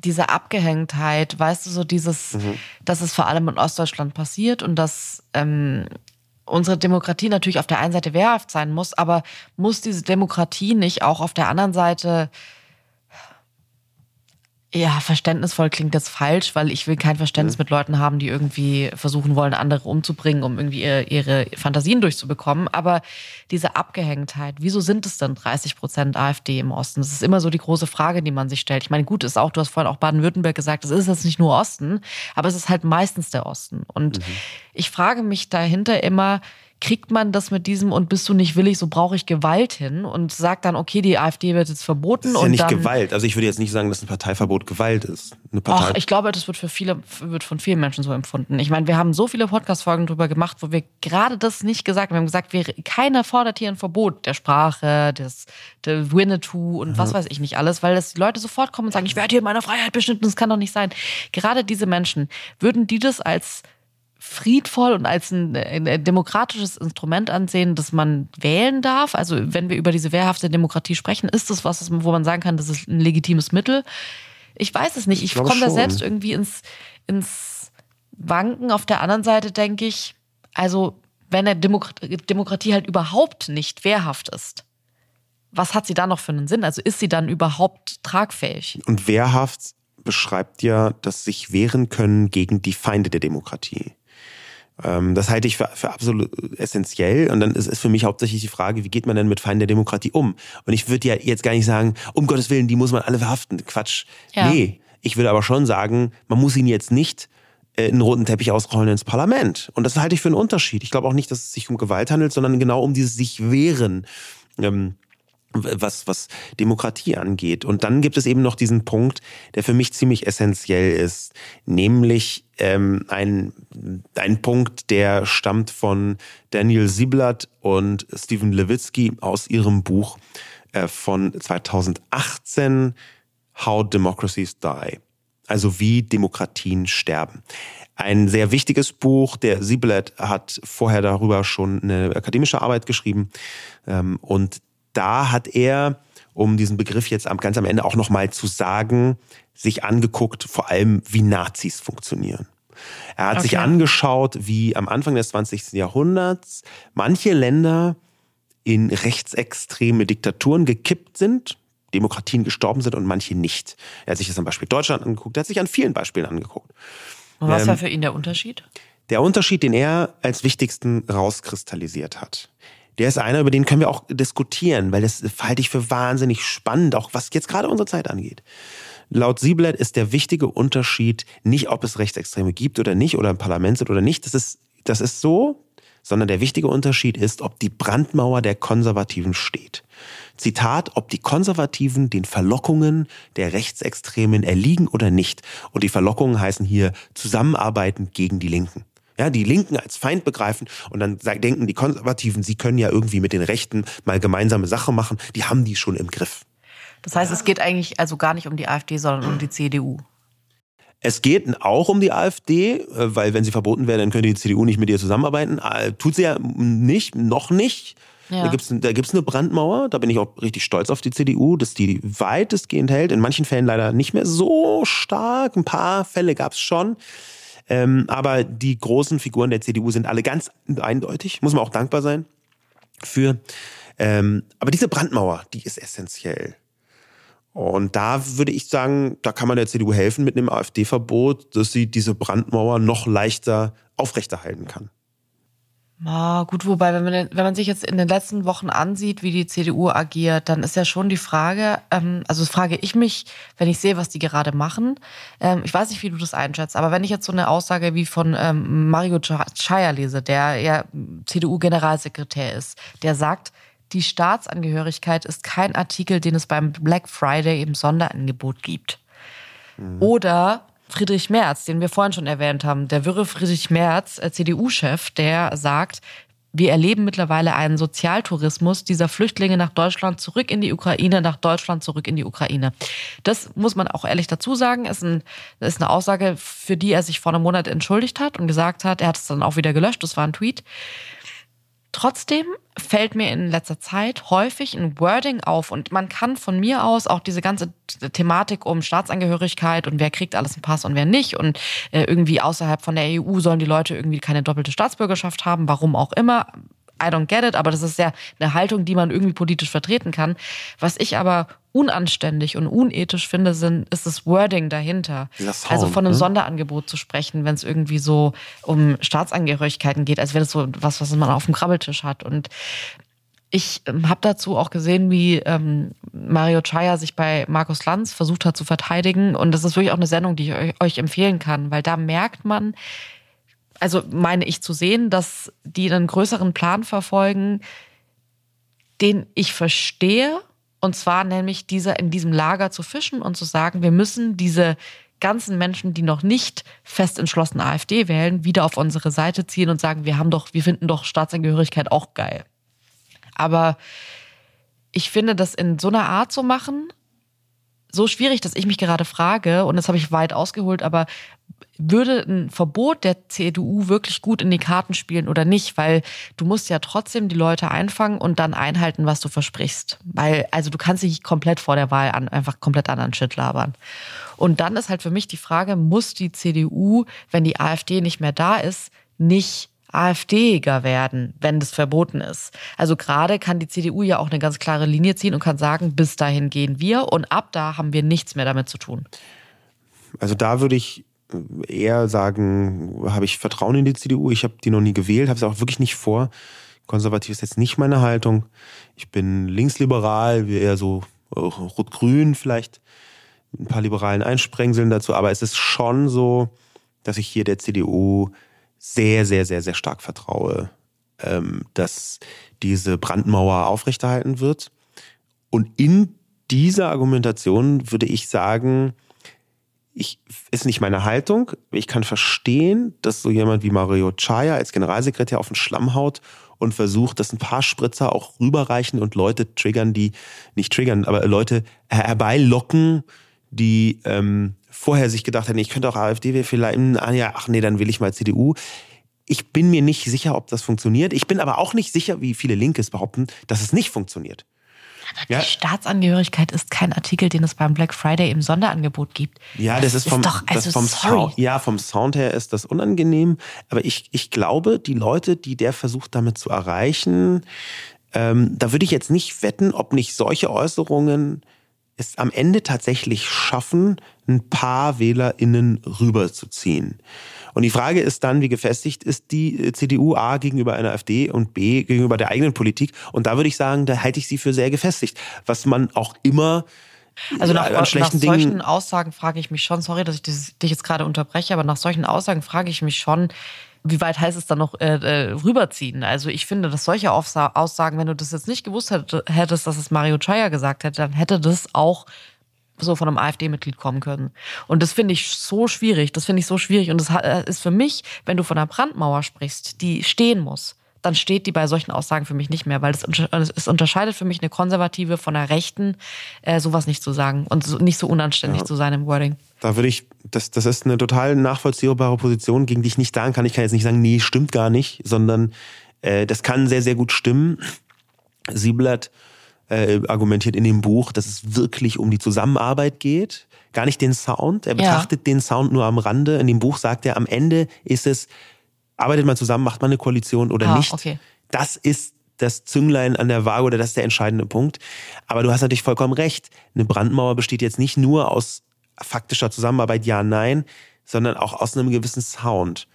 diese Abgehängtheit, weißt du, so dieses, dass es vor allem in Ostdeutschland passiert und dass ähm, unsere Demokratie natürlich auf der einen Seite wehrhaft sein muss, aber muss diese Demokratie nicht auch auf der anderen Seite ja, verständnisvoll klingt jetzt falsch, weil ich will kein Verständnis mit Leuten haben, die irgendwie versuchen wollen, andere umzubringen, um irgendwie ihre, ihre Fantasien durchzubekommen. Aber diese Abgehängtheit, wieso sind es denn 30 Prozent AfD im Osten? Das ist immer so die große Frage, die man sich stellt. Ich meine, gut, ist auch, du hast vorhin auch Baden-Württemberg gesagt, es ist jetzt nicht nur Osten, aber es ist halt meistens der Osten. Und ich frage mich dahinter immer, kriegt man das mit diesem und bist du nicht willig, so brauche ich Gewalt hin und sagt dann, okay, die AfD wird jetzt verboten Das ist ja nicht Gewalt. Also ich würde jetzt nicht sagen, dass ein Parteiverbot Gewalt ist. Eine Partei Ach, ich glaube, das wird für viele, wird von vielen Menschen so empfunden. Ich meine, wir haben so viele Podcast-Folgen drüber gemacht, wo wir gerade das nicht gesagt haben. Wir haben gesagt, wir, keiner fordert hier ein Verbot der Sprache, des, der Winnetou und was weiß ich nicht alles, weil das die Leute sofort kommen und sagen, ich werde hier in meiner Freiheit beschnitten, das kann doch nicht sein. Gerade diese Menschen, würden die das als friedvoll und als ein, ein demokratisches Instrument ansehen, dass man wählen darf. Also wenn wir über diese wehrhafte Demokratie sprechen, ist das was, wo man sagen kann, das ist ein legitimes Mittel. Ich weiß es nicht. Ich, glaube komme da selbst irgendwie ins, ins Wanken. Auf der anderen Seite denke ich, also wenn der Demokrat Demokratie halt überhaupt nicht wehrhaft ist, was hat sie dann noch für einen Sinn? Also ist sie dann überhaupt tragfähig? Und wehrhaft beschreibt ja das sich wehren können gegen die Feinde der Demokratie. Ähm, Das halte ich für, für absolut essentiell. Und dann ist es für mich hauptsächlich die Frage, wie geht man denn mit Feinden der Demokratie um? Und ich würde ja jetzt gar nicht sagen, um Gottes Willen, die muss man alle verhaften. Quatsch. Ja. Nee. Ich würde aber schon sagen, man muss ihn jetzt nicht äh, einen roten Teppich ausrollen ins Parlament. Und das halte ich für einen Unterschied. Ich glaube auch nicht, dass es sich um Gewalt handelt, sondern genau um dieses sich wehren. Ähm, was, was Demokratie angeht. Und dann gibt es eben noch diesen Punkt, der für mich ziemlich essentiell ist, nämlich ähm, ein, ein Punkt, der stammt von Daniel Sieblatt und Stephen Levitsky aus ihrem Buch äh, von 2018, How Democracies Die. Also wie Demokratien sterben. Ein sehr wichtiges Buch. Der Sieblatt hat vorher darüber schon eine akademische Arbeit geschrieben. Ähm, und da hat er, um diesen Begriff jetzt ganz am Ende auch nochmal zu sagen, sich angeguckt, vor allem wie Nazis funktionieren. Er hat okay. sich angeschaut, wie am Anfang des 20. Jahrhunderts manche Länder in rechtsextreme Diktaturen gekippt sind, Demokratien gestorben sind und manche nicht. Er hat sich das am Beispiel Deutschland angeguckt, er hat sich an vielen Beispielen angeguckt. Und was ähm, war für ihn der Unterschied? Der Unterschied, den er als wichtigsten rauskristallisiert hat, der ist einer, über den können wir auch diskutieren, weil das halte ich für wahnsinnig spannend, auch was jetzt gerade unsere Zeit angeht. Laut Sieblet ist der wichtige Unterschied nicht, ob es Rechtsextreme gibt oder nicht oder im Parlament sind oder nicht. Das ist, das ist so, sondern der wichtige Unterschied ist, ob die Brandmauer der Konservativen steht. Zitat, ob die Konservativen den Verlockungen der Rechtsextremen erliegen oder nicht. Und die Verlockungen heißen hier zusammenarbeiten gegen die Linken. Ja, die Linken als Feind begreifen und dann denken die Konservativen, sie können ja irgendwie mit den Rechten mal gemeinsame Sache machen. Die haben die schon im Griff. Das heißt, es geht eigentlich also gar nicht um die AfD, sondern um die CDU. Es geht auch um die AfD, äh, weil wenn sie verboten wäre, dann könnte die CDU nicht mit ihr zusammenarbeiten. Äh, tut sie ja nicht, noch nicht. Ja. Da gibt's da gibt's eine Brandmauer, da bin ich auch richtig stolz auf die CDU, dass die weitestgehend hält. In manchen Fällen leider nicht mehr so stark. Ein paar Fälle gab's schon. Ähm, aber die großen Figuren der CDU sind alle ganz eindeutig, muss man auch dankbar sein für. Ähm, aber diese Brandmauer, die ist essentiell. Und da würde ich sagen, da kann man der CDU helfen mit einem AfD-Verbot, dass sie diese Brandmauer noch leichter aufrechterhalten kann. Ah, gut, wobei, wenn man, wenn man sich jetzt in den letzten Wochen ansieht, wie die CDU agiert, dann ist ja schon die Frage, ähm, also frage ich mich, wenn ich sehe, was die gerade machen, ähm, ich weiß nicht, wie du das einschätzt, aber wenn ich jetzt so eine Aussage wie von ähm, Mario Chaya lese, der ja CDU-Generalsekretär ist, der sagt, die Staatsangehörigkeit ist kein Artikel, den es beim Black Friday im Sonderangebot gibt. Mhm. Oder Friedrich Merz, den wir vorhin schon erwähnt haben, der wirre Friedrich Merz, äh, CDU-Chef, der sagt, wir erleben mittlerweile einen Sozialtourismus dieser Flüchtlinge nach Deutschland zurück in die Ukraine, nach Deutschland zurück in die Ukraine. Das muss man auch ehrlich dazu sagen. Ist, ein, ist eine Aussage, für die er sich vor einem Monat entschuldigt hat und gesagt hat, er hat es dann auch wieder gelöscht. Das war ein Tweet. Trotzdem fällt mir in letzter Zeit häufig ein Wording auf und man kann von mir aus auch diese ganze Thematik um Staatsangehörigkeit und wer kriegt alles einen Pass und wer nicht und äh, irgendwie außerhalb von der EU sollen die Leute irgendwie keine doppelte Staatsbürgerschaft haben, warum auch immer. I don't get it, aber das ist ja eine Haltung, die man irgendwie politisch vertreten kann. Was ich aber unanständig und unethisch finde, sind, ist das Wording dahinter. Sound, also von einem ne? Sonderangebot zu sprechen, wenn es irgendwie so um Staatsangehörigkeiten geht, als wäre das so was, was man auf dem Krabbeltisch hat. Und ich ähm, habe dazu auch gesehen, wie ähm, Mario Chaya sich bei Markus Lanz versucht hat zu verteidigen. Und das ist wirklich auch eine Sendung, die ich euch, euch empfehlen kann, weil da merkt man, also meine ich zu sehen, dass die einen größeren Plan verfolgen, den ich verstehe. Und zwar nämlich dieser in diesem Lager zu fischen und zu sagen, wir müssen diese ganzen Menschen, die noch nicht fest entschlossen AfD wählen, wieder auf unsere Seite ziehen und sagen, wir haben doch, wir finden doch Staatsangehörigkeit auch geil. Aber ich finde, das in so einer Art zu machen, so schwierig, dass ich mich gerade frage, und das habe ich weit ausgeholt, aber würde ein Verbot der CDU wirklich gut in die Karten spielen oder nicht? Weil du musst ja trotzdem die Leute einfangen und dann einhalten, was du versprichst. Weil, also du kannst dich komplett vor der Wahl an, einfach komplett anderen Shit labern. Und dann ist halt für mich die Frage, muss die CDU, wenn die AfD nicht mehr da ist, nicht AfDiger werden, wenn das verboten ist. Also gerade kann die CDU ja auch eine ganz klare Linie ziehen und kann sagen, bis dahin gehen wir und ab da haben wir nichts mehr damit zu tun. Also da würde ich eher sagen, habe ich Vertrauen in die CDU. Ich habe die noch nie gewählt, habe es auch wirklich nicht vor. Konservativ ist jetzt nicht meine Haltung. Ich bin linksliberal, eher so äh, rot-grün vielleicht. Ein paar liberalen Einsprengseln dazu. Aber es ist schon so, dass ich hier der CDU sehr, sehr, sehr, sehr stark vertraue, ähm, dass diese Brandmauer aufrechterhalten wird. Und in dieser Argumentation würde ich sagen, ich, ist nicht meine Haltung. Ich kann verstehen, dass so jemand wie Mario Chaya als Generalsekretär auf den Schlamm haut und versucht, dass ein paar Spritzer auch rüberreichen und Leute triggern, die nicht triggern, aber Leute herbeilocken, die ähm, vorher sich gedacht hätten, ich könnte auch AfD vielleicht, ah ja, ach nee, dann will ich mal CDU. Ich bin mir nicht sicher, ob das funktioniert. Ich bin aber auch nicht sicher, wie viele Linkes behaupten, dass es nicht funktioniert. Aber die ja. Staatsangehörigkeit ist kein Artikel, den es beim Black Friday im Sonderangebot gibt. Ja, das, das ist vom, doch, also vom Sound, ja, vom Sound her ist das unangenehm. Aber ich, ich glaube, die Leute, die der versucht damit zu erreichen, ähm, da würde ich jetzt nicht wetten, ob nicht solche Äußerungen es am Ende tatsächlich schaffen, ein paar WählerInnen rüberzuziehen. Und die Frage ist dann, wie gefestigt ist die äh, CDU A gegenüber einer AfD und B gegenüber der eigenen Politik? Und da würde ich sagen, da halte ich sie für sehr gefestigt. Was man auch immer also nach, nach solchen Dingen Aussagen frage ich mich schon, sorry, dass ich dich jetzt gerade unterbreche, aber nach solchen Aussagen frage ich mich schon, wie weit heißt es dann noch äh, äh, rüberziehen? Also ich finde, dass solche Aussagen, wenn du das jetzt nicht gewusst hättest, dass es Mario Chaya gesagt hätte, dann hätte das auch so von einem AfD-Mitglied kommen können. Und das finde ich so schwierig. Das finde ich so schwierig. Und das äh, ist für mich, wenn du von einer Brandmauer sprichst, die stehen muss, dann steht die bei solchen Aussagen für mich nicht mehr, weil es unterscheidet für mich eine Konservative von einer Rechten, äh, sowas nicht zu sagen und nicht so unanständig ja. zu sein im Wording. Da würde ich, das, das ist eine total nachvollziehbare Position, gegen die ich nicht sagen kann. Ich kann jetzt nicht sagen, nee, stimmt gar nicht, sondern äh, das kann sehr, sehr gut stimmen. Sieblatt äh, argumentiert in dem Buch, dass es wirklich um die Zusammenarbeit geht, gar nicht den Sound. Er betrachtet ja. den Sound nur am Rande. In dem Buch sagt er, am Ende ist es, arbeitet man zusammen, macht man eine Koalition oder ah, nicht. Okay. Das ist das Zünglein an der Waage oder das ist der entscheidende Punkt. Aber du hast natürlich vollkommen recht. Eine Brandmauer besteht jetzt nicht nur aus faktischer Zusammenarbeit, ja, nein, sondern auch aus einem gewissen Sound.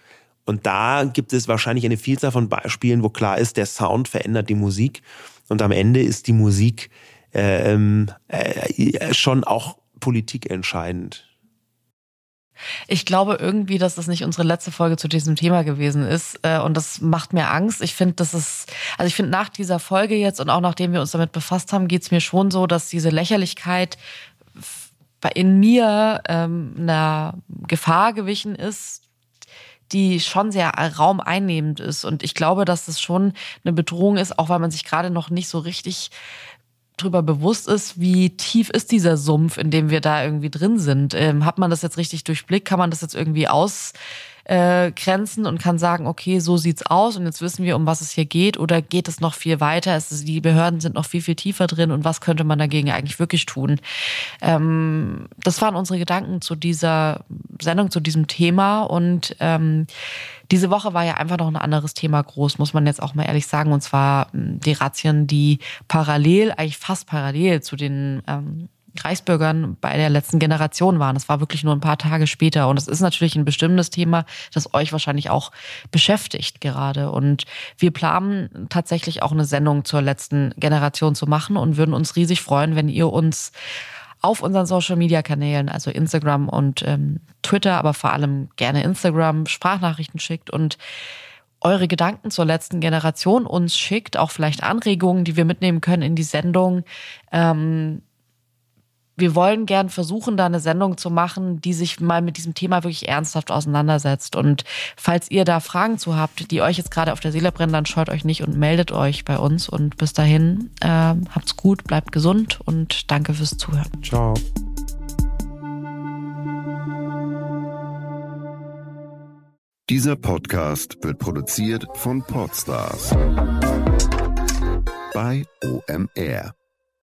Und da gibt es wahrscheinlich eine Vielzahl von Beispielen, wo klar ist, der Sound verändert die Musik. Und am Ende ist die Musik ähm, äh, schon auch politikentscheidend. Ich glaube irgendwie, dass das nicht unsere letzte Folge zu diesem Thema gewesen ist. Äh, und das macht mir Angst. Ich finde, das ist, also ich finde, nach dieser Folge jetzt und auch nachdem wir uns damit befasst haben, geht es mir schon so, dass diese Lächerlichkeit in mir ähm, einer Gefahr gewichen ist, die schon sehr raumeinnehmend ist. Und ich glaube, dass das schon eine Bedrohung ist, auch weil man sich gerade noch nicht so richtig drüber bewusst ist, wie tief ist dieser Sumpf, in dem wir da irgendwie drin sind. Ähm, hat man das jetzt richtig durchblickt? Kann man das jetzt irgendwie aus äh, Grenzen und kann sagen, okay, so sieht's aus und jetzt wissen wir, um was es hier geht oder geht es noch viel weiter? Es ist, die Behörden sind noch viel, viel tiefer drin und was könnte man dagegen eigentlich wirklich tun? Ähm, das waren unsere Gedanken zu dieser Sendung, zu diesem Thema und ähm, diese Woche war ja einfach noch ein anderes Thema groß, muss man jetzt auch mal ehrlich sagen, und zwar hm, die Razzien, die parallel, eigentlich fast parallel zu den ähm, Reichsbürgern bei der letzten Generation waren. Das war wirklich nur ein paar Tage später. Und es ist natürlich ein bestimmendes Thema, das euch wahrscheinlich auch beschäftigt gerade. Und wir planen tatsächlich auch eine Sendung zur letzten Generation zu machen und würden uns riesig freuen, wenn ihr uns auf unseren Social Media Kanälen, also Instagram und ähm, Twitter, aber vor allem gerne Instagram, Sprachnachrichten schickt und eure Gedanken zur letzten Generation uns schickt, auch vielleicht Anregungen, die wir mitnehmen können in die Sendung. Ähm, wir wollen gern versuchen, da eine Sendung zu machen, die sich mal mit diesem Thema wirklich ernsthaft auseinandersetzt. Und falls ihr da Fragen zu habt, die euch jetzt gerade auf der Seele brennen, dann scheut euch nicht und meldet euch bei uns. Und bis dahin, äh, habt's gut, bleibt gesund und danke fürs Zuhören. Ciao. Dieser Podcast wird produziert von Podstars bei OMR.